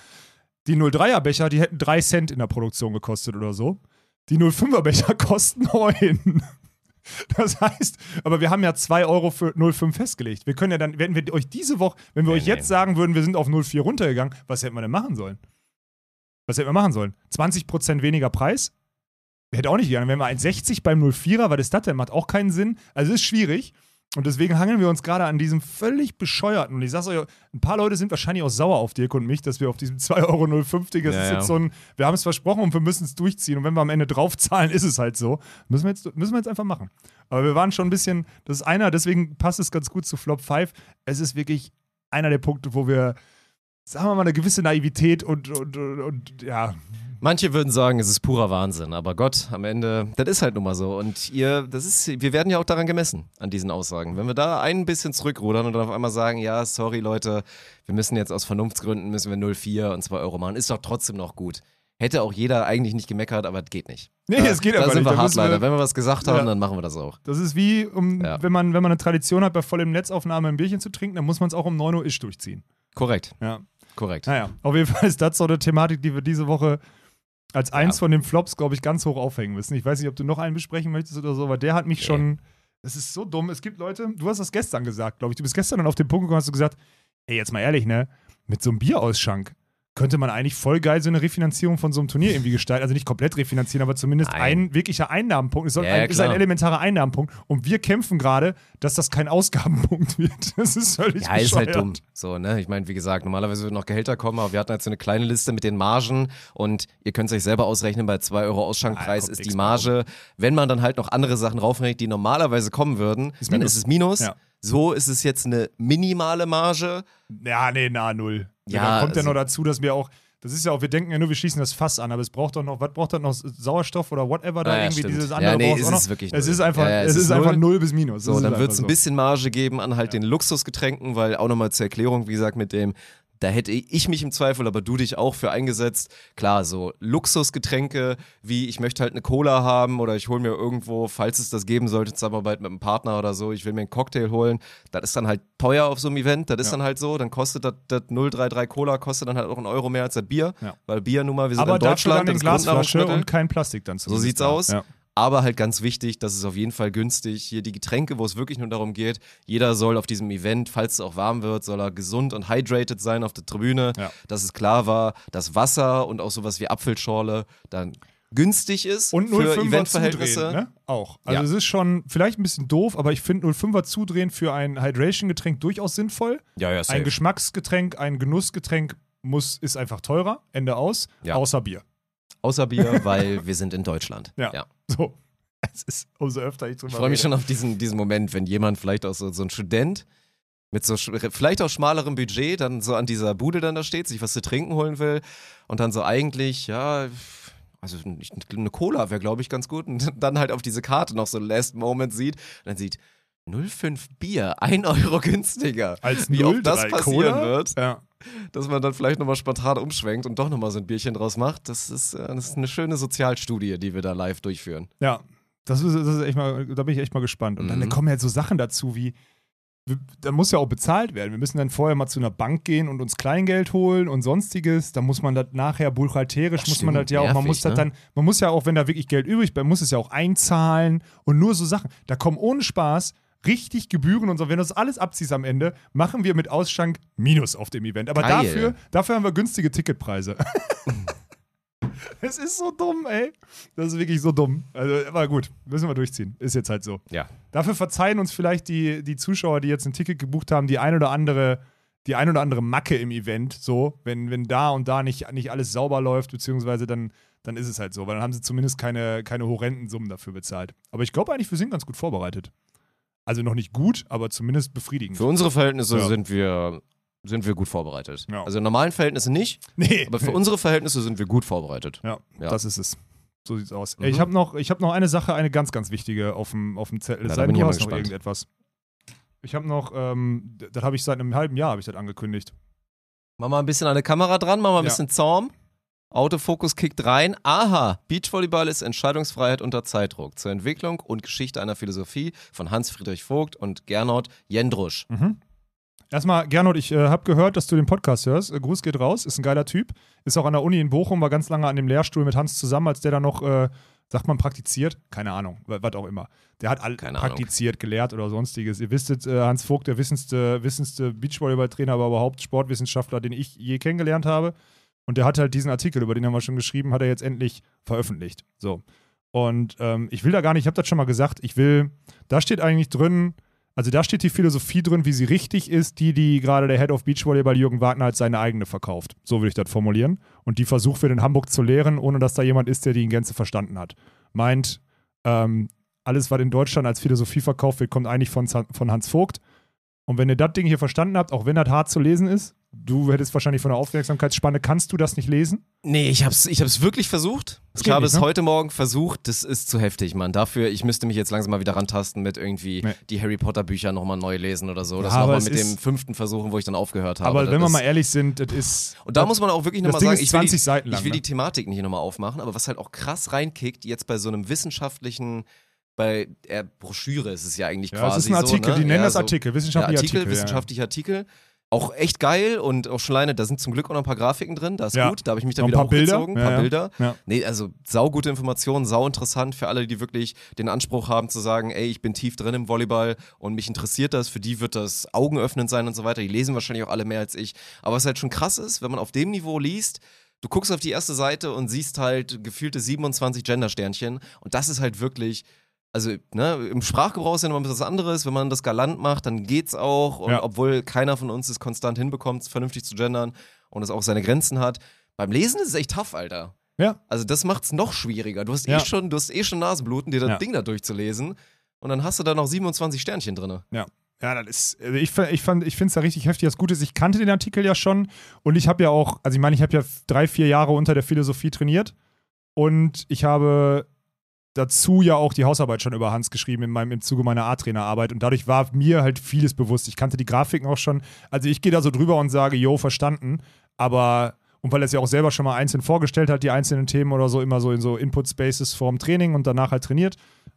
die 03er Becher, die hätten 3 Cent in der Produktion gekostet oder so. Die 05er Becher kosten 9. Das heißt, aber wir haben ja 2 Euro für 05 festgelegt. Wir können ja dann, wenn wir euch diese Woche, wenn wir Nee, euch jetzt nee. sagen würden, wir sind auf 04 runtergegangen, was hätten wir denn machen sollen? Was hätten wir machen sollen? 20% weniger Preis? Hätte auch nicht gegangen. Wenn wir 1,60 beim 04er, was ist das denn? Macht auch keinen Sinn. Also es ist schwierig. Und deswegen hangeln wir uns gerade an diesem völlig bescheuerten. Und ich sag's euch, ein paar Leute sind wahrscheinlich auch sauer auf Dirk und mich, dass wir auf diesem 2,05 Euro, das Ja, ist ja. jetzt so ein, wir haben es versprochen und wir müssen es durchziehen. Und wenn wir am Ende draufzahlen, ist es halt so. Müssen wir jetzt, müssen wir jetzt einfach machen. Aber wir waren schon ein bisschen, das ist einer, deswegen passt es ganz gut zu Flop 5. Es ist wirklich einer der Punkte, wo wir, sagen wir mal, eine gewisse Naivität und, und, und, und ja, Manche würden sagen, es ist purer Wahnsinn, aber Gott, am Ende, das ist halt nun mal so. Und ihr, das ist, wir werden ja auch daran gemessen, an diesen Aussagen. Wenn wir da ein bisschen zurückrudern und dann auf einmal sagen, ja, sorry Leute, wir müssen jetzt aus Vernunftsgründen, müssen wir 0,4 und 2 Euro machen, ist doch trotzdem noch gut. Hätte auch jeder eigentlich nicht gemeckert, aber es geht nicht. Nee, es geht da einfach sind nicht. wir Da hart müssen wir- leider. Wenn wir was gesagt haben, Ja. dann machen wir das auch. Das ist wie, um, Ja. wenn, man, wenn man eine Tradition hat, bei vollem Netzaufnahme ein Bierchen zu trinken, dann muss man es auch um 9 Uhr isch durchziehen. Korrekt, Ja. Korrekt. Naja, auf jeden Fall ist das so eine Thematik, die wir diese Woche als eins von den Flops, glaube ich, ganz hoch aufhängen müssen. Ich weiß nicht, ob du noch einen besprechen möchtest oder so, aber der hat mich Nee. schon. Es ist so dumm. Es gibt Leute, du hast das gestern gesagt, glaube ich. Du bist gestern dann auf den Punkt gekommen, hast du gesagt, ey, jetzt mal ehrlich, ne? Mit so einem Bierausschank könnte man eigentlich voll geil so eine Refinanzierung von so einem Turnier irgendwie gestalten. Also nicht komplett refinanzieren, aber zumindest Nein. ein wirklicher Einnahmenpunkt. Es Ja, ein, ist ein elementarer Einnahmenpunkt. Und wir kämpfen gerade, dass das kein Ausgabenpunkt wird. Das ist völlig Ja, ist halt bescheuert. dumm. So, ne? Ich meine, wie gesagt, normalerweise würden noch Gehälter kommen, aber wir hatten halt so eine kleine Liste mit den Margen und ihr könnt es euch selber ausrechnen, bei 2 Euro Ausschankpreis kommt ist die Marge. Wenn man dann halt noch andere Sachen raufrechnet, die normalerweise kommen würden, Ist dann Minus. ist es Minus. Ja. So ist es jetzt eine minimale Marge. Ja, nee, na, null. Ja, Ja, da kommt ja also- noch dazu, dass wir auch, das ist ja auch, wir denken ja nur, wir schießen das Fass an, aber es braucht doch noch, was braucht das noch, Sauerstoff oder whatever da ja, irgendwie, stimmt. dieses Ja, andere nee, braucht ist es wirklich Es null. ist einfach, Ja, ja, es es ist, ist einfach null. null bis minus. So, dann wird es ein bisschen Marge geben an halt den Luxusgetränken, weil auch nochmal zur Erklärung, wie gesagt, mit dem, da hätte ich mich im Zweifel, aber du dich auch für eingesetzt. Klar, so Luxusgetränke, wie ich möchte halt eine Cola haben oder ich hole mir irgendwo, falls es das geben sollte, Zusammenarbeit mit einem Partner oder so, ich will mir einen Cocktail holen. Das ist dann halt teuer auf so einem Event, das ist Ja. dann halt so, dann kostet das, das 033 Cola, kostet dann halt auch einen Euro mehr als das Bier, Ja. weil Bier nun mal, wir sind aber in Deutschland, dann in Glasflasche und kein Plastik dann So zumindest sieht's aus. Ja. Aber halt ganz wichtig, das ist auf jeden Fall günstig. Hier die Getränke, wo es wirklich nur darum geht, jeder soll auf diesem Event, falls es auch warm wird, soll er gesund und hydrated sein auf der Tribüne. Ja. Dass es klar war, dass Wasser und auch sowas wie Apfelschorle dann günstig ist Und für 05er Eventverhältnisse. zudrehen, ne? Auch. Also Ja. es ist schon vielleicht ein bisschen doof, aber ich finde 05er zudrehen für ein Hydration-Getränk durchaus sinnvoll. Ja, ja, Ein Geschmacksgetränk, ein Genussgetränk muss, ist einfach teurer, Ende aus, Ja. außer Bier. Außer Bier, weil wir sind in Deutschland. Ja. ja. So. Es ist umso öfter ich drüber Ich freue mich rede. schon auf diesen, diesen Moment, wenn jemand vielleicht auch so, so ein Student mit so vielleicht auch schmalerem Budget dann so an dieser Bude dann da steht, sich was zu trinken holen will und dann so eigentlich, ja, also eine Cola wäre, glaube ich, ganz gut und dann halt auf diese Karte noch so Last Moment sieht und dann sieht 0,5 Bier, 1 Euro günstiger. Als Wie oft das 0,3 passieren Cola? wird, Ja. Dass man dann vielleicht nochmal spontan umschwenkt und doch nochmal so ein Bierchen draus macht, das ist, äh, das ist eine schöne Sozialstudie, die wir da live durchführen. Ja, das ist, das ist echt mal, da bin ich echt mal gespannt. Und dann Mhm. kommen halt so Sachen dazu wie, da muss ja auch bezahlt werden. Wir müssen dann vorher mal zu einer Bank gehen und uns Kleingeld holen und sonstiges. Da muss man das nachher buchhalterisch, Ach, muss man das ja auch, man muss das ne? dann, man muss ja auch, wenn da wirklich Geld übrig bleibt, muss es ja auch einzahlen und nur so Sachen. Da kommen ohne Spaß richtig Gebühren und so. Wenn du das alles abziehst am Ende, machen wir mit Ausschank Minus auf dem Event. Aber Geil. dafür, dafür haben wir günstige Ticketpreise. Es ist so dumm, ey. Das ist wirklich so dumm. Also, aber gut, müssen wir durchziehen. Ist jetzt halt so. Ja. Dafür verzeihen uns vielleicht die, die Zuschauer, die jetzt ein Ticket gebucht haben, die ein oder andere, die ein oder andere Macke im Event. So, wenn, wenn da und da nicht, nicht alles sauber läuft, beziehungsweise dann, dann ist es halt so, weil dann haben sie zumindest keine, keine horrenden Summen dafür bezahlt. Aber ich glaube eigentlich, wir sind ganz gut vorbereitet. Also noch nicht gut, aber zumindest befriedigend. Für unsere Verhältnisse Ja. sind wir sind wir gut vorbereitet. Ja. Also in normalen Verhältnissen nicht, Nee, aber für unsere Verhältnisse sind wir gut vorbereitet. Ja, Ja. das ist es. So sieht's aus. Mhm. Ich habe noch, ich hab noch eine Sache, eine ganz, ganz wichtige auf dem, auf dem Zettel. Na, sei denn, du noch irgendetwas. Ich habe noch, ähm, das habe ich seit einem halben Jahr habe ich das angekündigt. Mach mal ein bisschen an der Kamera dran, mach mal ein bisschen Zaum. Autofokus kickt rein. Aha, Beachvolleyball ist Entscheidungsfreiheit unter Zeitdruck zur Entwicklung und Geschichte einer Philosophie von Hans-Friedrich Vogt und Gernot Jendrusch. Mhm. Erstmal, Gernot, ich äh, habe gehört, dass du den Podcast hörst. Äh, Gruß geht raus, ist ein geiler Typ. Ist auch an der Uni in Bochum, war ganz lange an dem Lehrstuhl mit Hans zusammen, als der da noch, äh, sagt man, praktiziert? Keine Ahnung, was auch immer. Der hat all Keine Ahnung. praktiziert, gelehrt oder sonstiges. Ihr wisstet, äh, Hans Vogt, der wissendste, wissendste Beachvolleyball-Trainer, aber überhaupt Sportwissenschaftler, den ich je kennengelernt habe. Und der hat halt diesen Artikel, über den haben wir schon geschrieben, hat er jetzt endlich veröffentlicht. So. Und ähm, ich will da gar nicht, ich habe das schon mal gesagt, ich will, da steht eigentlich drin, also da steht die Philosophie drin, wie sie richtig ist, die, die gerade der Head of Beachvolleyball Jürgen Wagner als seine eigene verkauft. So würde ich das formulieren. Und die versucht wird in Hamburg zu lehren, ohne dass da jemand ist, der die in Gänze verstanden hat. Meint, ähm, alles, was in Deutschland als Philosophie verkauft wird, kommt eigentlich von, von Hans Vogt. Und wenn ihr das Ding hier verstanden habt, auch wenn das hart zu lesen ist, du hättest wahrscheinlich von der Aufmerksamkeitsspanne, kannst du das nicht lesen? Nee, ich hab's, ich hab's wirklich versucht. Das Ich habe nicht, es ne? heute Morgen versucht. Das ist zu heftig, Mann. Dafür, ich müsste mich jetzt langsam mal wieder rantasten mit irgendwie Nee. die Harry Potter Bücher nochmal neu lesen oder so. Das Ja, aber nochmal mit dem fünften versuchen, wo ich dann aufgehört habe. Aber Das wenn wir mal ehrlich sind, das ist. Und da muss man auch wirklich Das nochmal sagen, ich will, 20 die, Seiten lang, ich will ne? die Thematik nicht nochmal aufmachen, aber was halt auch krass reinkickt, jetzt bei so einem wissenschaftlichen, bei äh, Broschüre ist es ja eigentlich Ja, quasi es ist ein Artikel, so, ne? die nennen ja, das Artikel, wissenschaftlicher Artikel, Artikel. ja. wissenschaftlicher Artikel. Auch echt geil und auch schon alleine, da sind zum Glück auch noch ein paar Grafiken drin, das ist Ja. gut. Da habe ich mich dann Noch ein wieder paar Bilder. hochgezogen, ein paar ja. Bilder. Ja. Nee, also saugute Informationen, sau interessant für alle, die wirklich den Anspruch haben zu sagen, ey, ich bin tief drin im Volleyball und mich interessiert das, für die wird das augenöffnend sein und so weiter. Die lesen wahrscheinlich auch alle mehr als ich. Aber was halt schon krass ist, wenn man auf dem Niveau liest, du guckst auf die erste Seite und siehst halt gefühlte 27 Gender-Sternchen und das ist halt wirklich also ne, im Sprachgebrauch ist ja noch was anderes. Wenn man das galant macht, dann geht's auch. Und Ja. obwohl keiner von uns es konstant hinbekommt, vernünftig zu gendern und es auch seine Grenzen hat. Beim Lesen ist es echt tough, Alter. Ja. Also das macht's noch schwieriger. Du hast Ja. eh schon, du hast eh schon Nasenbluten, dir das Ja. Ding da durchzulesen. Und dann hast du da noch 27 Sternchen drin. Ja, das ist, also ich, ich, fand- ich finde es da richtig heftig. Das Gute ist, ich kannte den Artikel ja schon und ich habe ja auch, also ich meine, ich habe ja drei, vier Jahre unter der Philosophie trainiert und ich habe dazu ja auch die Hausarbeit schon über Hans geschrieben in meinem, im Zuge meiner A-Trainerarbeit und dadurch war mir halt vieles bewusst. Ich kannte die Grafiken auch schon. Also ich gehe da so drüber und sage, yo, verstanden, aber und weil er es ja auch selber schon mal einzeln vorgestellt hat, die einzelnen Themen oder so, immer so in so Input-Spaces vorm Training und danach halt trainiert.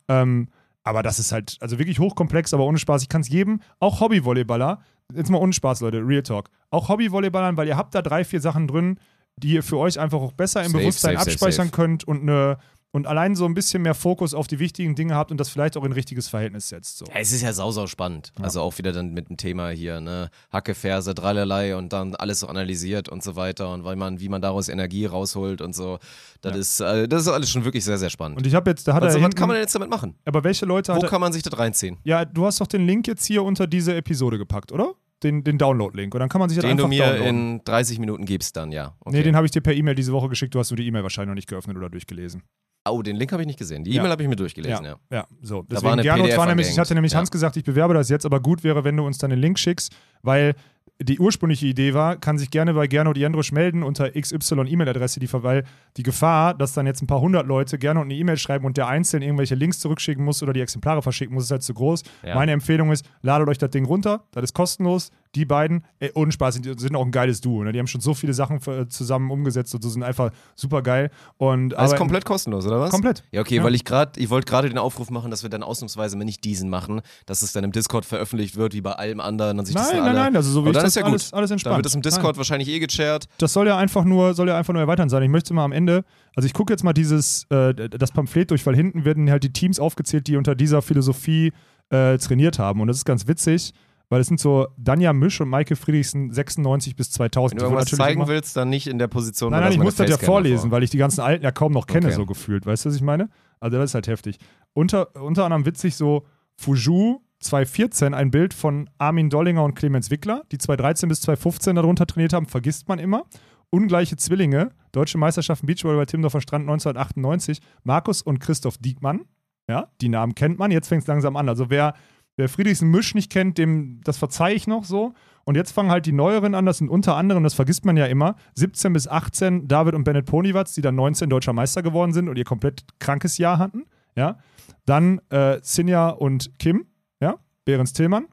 Ähm, aber das ist halt, also wirklich hochkomplex, aber ohne Spaß. Ich kann es jedem, auch Hobby-Volleyballer, jetzt mal ohne Spaß, Leute, Real Talk, auch Hobby-Volleyballern, weil ihr habt da drei, vier Sachen drin, die ihr für euch einfach auch besser im Safe, Bewusstsein safe, abspeichern safe. könnt und eine und allein so ein bisschen mehr Fokus auf die wichtigen Dinge habt und das vielleicht auch in ein richtiges Verhältnis setzt. So. Ja, es ist ja sau, sau spannend. Also auch wieder dann mit dem Thema hier, ne, Hacke, Ferse, Dralerlei und dann alles so analysiert und so weiter und weil man, wie man daraus Energie rausholt und so. Das Ja. ist, äh, das ist alles schon wirklich sehr, sehr spannend. Und ich habe jetzt, da hat also, er was hinten, kann man denn jetzt damit machen? aber welche Leute Wo kann man sich das reinziehen? Ja, du hast doch den Link jetzt hier unter diese Episode gepackt, oder? Den, den Download-Link. Und dann kann man sich das Den einfach du mir downloaden. in 30 Minuten gibst dann, ja. Okay. Nee, den habe ich dir per E-Mail diese Woche geschickt. Du hast nur die E-Mail wahrscheinlich noch nicht geöffnet oder durchgelesen. Oh, den Link habe ich nicht gesehen. Die Ja. E-Mail habe ich mir durchgelesen, ja. Ja, so. Da Deswegen, war eine Gernot PDF war nämlich, ich hatte nämlich Ja. Hans gesagt, ich bewerbe das jetzt, aber gut wäre, wenn du uns dann den Link schickst, weil die ursprüngliche Idee war, kann sich gerne bei Gernot Jendrusch melden unter XY E-Mail-Adresse, die, weil die Gefahr, dass dann jetzt ein paar hundert Leute gerne eine E-Mail schreiben und der einzeln irgendwelche Links zurückschicken muss oder die Exemplare verschicken muss, ist halt zu groß. Ja. Meine Empfehlung ist, ladet euch das Ding runter, das ist kostenlos. Die beiden, ey, ohne Spaß, sind, sind auch ein geiles Duo. Ne? Die haben schon so viele Sachen äh, zusammen umgesetzt und so sind einfach super geil. Und aber- komplett kostenlos, oder was? Komplett. Ja, okay, Ja. weil ich gerade, ich wollte gerade den Aufruf machen, dass wir dann ausnahmsweise mal nicht diesen machen, dass es dann im Discord veröffentlicht wird, wie bei allem anderen und sich das Nein, dann nein, alle, nein, also so wie Aber ich dann das ist ja gut. alles, alles entspannt. Dann wird das im Discord wahrscheinlich eh gecharrt. das soll ja einfach nur, soll ja einfach nur erweitern sein. Ich möchte mal am Ende, also ich gucke jetzt mal dieses, äh, das Pamphlet durch, weil hinten werden halt die Teams aufgezählt, die unter dieser Philosophie äh, trainiert haben. Und das ist ganz witzig, weil es sind so Danja Misch und Maike Friedrichsen 96 bis 2000. Wenn du natürlich zeigen immer- willst, dann nicht in der Position, Nein, nein, ich muss das ja vorlesen, davor. weil ich die ganzen alten ja kaum noch kenne, Okay. so gefühlt. Weißt du, was ich meine? Also das ist halt heftig. Unter, unter anderem witzig so Fuju 2014, ein Bild von Armin Dollinger und Clemens Wickler, die 2013 bis 2015 darunter trainiert haben, vergisst man immer. Ungleiche Zwillinge, Deutsche Meisterschaften Beachvolleyball bei Timmendorfer Strand 1998, Markus und Christoph Diekmann. Ja, die Namen kennt man, jetzt fängt es langsam an. Also wer, wer Friedrichsen Misch nicht kennt, dem, das verzeihe ich noch so. Und jetzt fangen halt die neueren an, das sind unter anderem, das vergisst man ja immer, 17 bis 18 David und Bennett Ponywatz, die dann 19 deutscher Meister geworden sind und ihr komplett krankes Jahr hatten. Ja. Dann äh, Sinja und Kim, ja, Behrens Tillmann.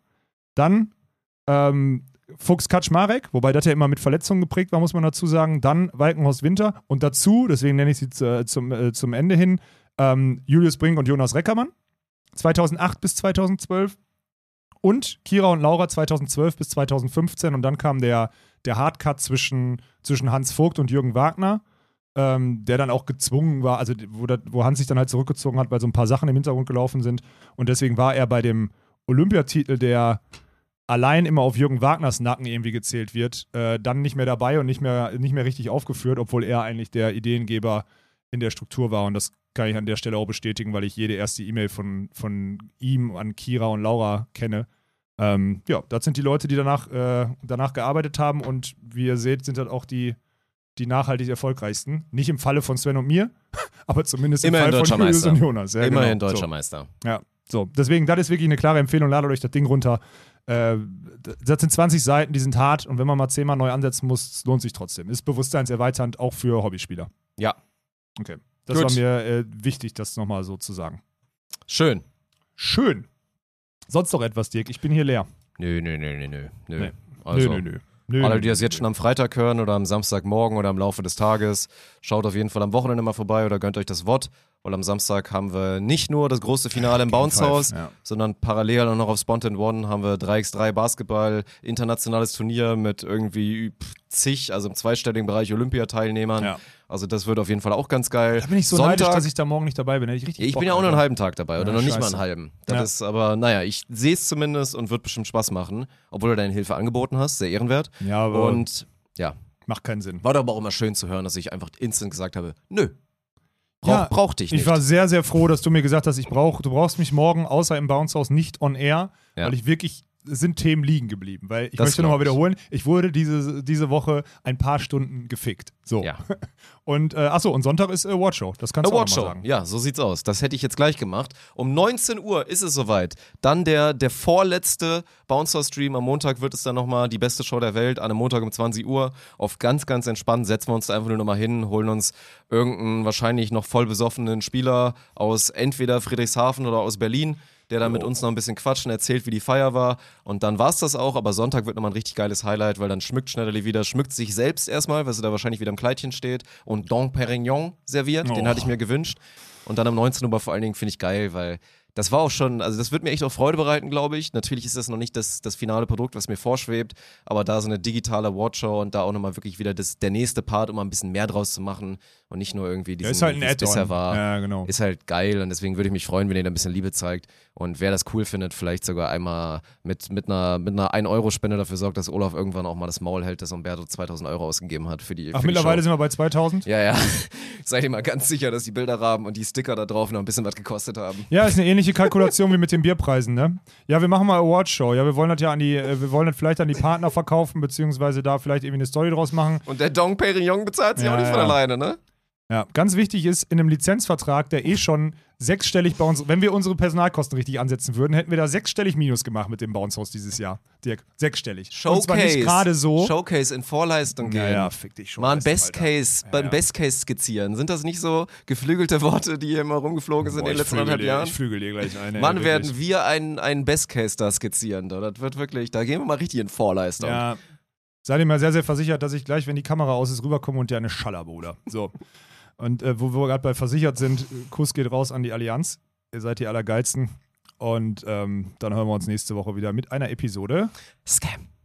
Dann ähm, Fuchs Kaczmarek, wobei das ja immer mit Verletzungen geprägt war, muss man dazu sagen. Dann Walkenhorst Winter und dazu, deswegen nenne ich sie äh, zum, äh, zum Ende hin, ähm, Julius Brink und Jonas Reckermann. 2008 bis 2012. Und Kira und Laura 2012 bis 2015. Und dann kam der, der Hardcut zwischen, zwischen Hans Vogt und Jürgen Wagner, ähm, der dann auch gezwungen war, also wo, das, wo Hans sich dann halt zurückgezogen hat, weil so ein paar Sachen im Hintergrund gelaufen sind. Und deswegen war er bei dem Olympiatitel, der allein immer auf Jürgen Wagners Nacken irgendwie gezählt wird, äh, dann nicht mehr dabei und nicht mehr, nicht mehr richtig aufgeführt, obwohl er eigentlich der Ideengeber in der Struktur war. Und das kann ich an der Stelle auch bestätigen, weil ich jede erste E-Mail von, von ihm an Kira und Laura kenne. Ähm, ja, das sind die Leute, die danach, äh, danach gearbeitet haben und wie ihr seht, sind das auch die, die nachhaltig erfolgreichsten. Nicht im Falle von Sven und mir, aber zumindest im Immerhin Fall deutscher von Julius Meister. und Jonas. Ja, Immerhin genau. deutscher so. Meister. Ja, so. Deswegen, das ist wirklich eine klare Empfehlung. Ladet euch das Ding runter. Äh, das sind 20 Seiten, die sind hart und wenn man mal zehnmal neu ansetzen muss, lohnt sich trotzdem. Ist bewusstseinserweiternd auch für Hobbyspieler. Ja. Okay. Das Gut. war mir äh, wichtig, das nochmal so zu sagen. Schön. Schön. Sonst noch etwas, Dirk? Ich bin hier leer. Nö, nö, nö, nö, nö. nö. Nee. Also, nö, nö, nö. nö Alle, die das jetzt schon am Freitag hören oder am Samstagmorgen oder im Laufe des Tages, schaut auf jeden Fall am Wochenende mal vorbei oder gönnt euch das Wort, weil am Samstag haben wir nicht nur das große Finale im Bounce House, Ja. sondern parallel auch noch auf Spontan One haben wir 3x3 Basketball, internationales Turnier mit irgendwie zig, also im zweistelligen Bereich Olympiateilnehmern. Ja. Also das wird auf jeden Fall auch ganz geil. Da bin ich so neidisch, dass ich da morgen nicht dabei bin. Ich ich Bock, bin ja auch nur einen halben Tag dabei oder Ja, noch nicht mal scheiße. einen halben. Das Ja. ist aber, naja, ich sehe es zumindest und wird bestimmt Spaß machen, obwohl du deine Hilfe angeboten hast, sehr ehrenwert. Ja, aber Und ja, macht keinen Sinn. war doch aber auch immer schön zu hören, dass ich einfach instant gesagt habe, nö, brauch, Ja, brauch dich nicht. Ich war sehr, sehr froh, dass du mir gesagt hast, ich brauch, du brauchst mich morgen außer im Bounce House nicht on air, Ja. weil ich wirklich sind Themen liegen geblieben. Weil ich Das möchte nochmal wiederholen, ich wurde diese, diese Woche ein paar Stunden gefickt. So. ja. Und äh, achso, und Sonntag ist äh, Awardshow. Das kannst du auch Award noch mal Show. sagen. Ja, so sieht's aus. Das hätte ich jetzt gleich gemacht. Um 19 Uhr ist es soweit. Dann der, der vorletzte Bouncer-Stream. Am Montag wird es dann nochmal die beste Show der Welt. An einem Montag um 20 Uhr. Auf ganz, ganz entspannt setzen wir uns da einfach nur nochmal hin, holen uns irgendeinen wahrscheinlich noch voll besoffenen Spieler aus entweder Friedrichshafen oder aus Berlin, der dann mit uns noch ein bisschen quatscht und erzählt, wie die Feier war. Und dann war's das auch. Aber Sonntag wird nochmal ein richtig geiles Highlight, weil dann schmückt Schneiderli wieder, schmückt sich selbst erstmal, weil sie da wahrscheinlich wieder im Kleidchen steht und Dom Perignon serviert. Den Oh. hatte ich mir gewünscht. Und dann am 19. Uhr vor allen Dingen finde ich geil, weil das war auch schon, also das wird mir echt auch Freude bereiten, glaube ich. Natürlich ist das noch nicht das, das finale Produkt, was mir vorschwebt, aber da so eine digitale Awardshow und da auch nochmal wirklich wieder das, der nächste Part, um mal ein bisschen mehr draus zu machen und nicht nur irgendwie Ja, diesen, ist halt ein es bisher war. Ja, genau. Ist halt geil und deswegen würde ich mich freuen, wenn ihr da ein bisschen Liebe zeigt. Und wer das cool findet, vielleicht sogar einmal mit, mit einer, mit einer 1-Euro-Spende dafür sorgt, dass Olaf irgendwann auch mal das Maul hält, dass Umberto 2000 Euro ausgegeben hat für die Ach, für die mittlerweile Show. sind wir bei 2000? Ja, ja. Seid ihr mal ganz sicher, dass die Bilderrahmen und die Sticker da drauf noch ein bisschen was gekostet haben. Ja, ist eine ähnliche Kalkulation wie mit den Bierpreisen, ne? Ja, wir machen mal Awardshow. Ja, wir wollen das ja an die, äh, wir wollen das vielleicht an die Partner verkaufen, beziehungsweise da vielleicht irgendwie eine Story draus machen. Und der Dong Perignon bezahlt sich Ja, auch nicht von ja. alleine, ne? Ja, ganz wichtig ist, in einem Lizenzvertrag, der eh schon sechsstellig bei uns, wenn wir unsere Personalkosten richtig ansetzen würden, hätten wir da sechsstellig Minus gemacht mit dem Bounce House dieses Jahr. Dirk, sechsstellig. Und zwar nicht gerade so. Showcase in Vorleistung gehen. ja, ja, fick dich schon. Mal ein Alter. Best Case, Ja, beim ja. Best Case skizzieren. Sind das nicht so geflügelte Worte, die hier immer rumgeflogen sind Boah, in den letzten anderthalb Jahren? Ich flügel dir gleich eine. Wann werden wir einen, einen Best Case da skizzieren? Da? Das wird wirklich, da gehen wir mal richtig in Vorleistung. Ja. Seid ihr mal sehr, sehr versichert, dass ich gleich, wenn die Kamera aus ist, rüberkomme und dir eine Schaller, Bruder. So. Und äh, wo wir gerade bei versichert sind, Kuss geht raus an die Allianz. Ihr seid die Allergeilsten. Und ähm, dann hören wir uns nächste Woche wieder mit einer Episode. Scam.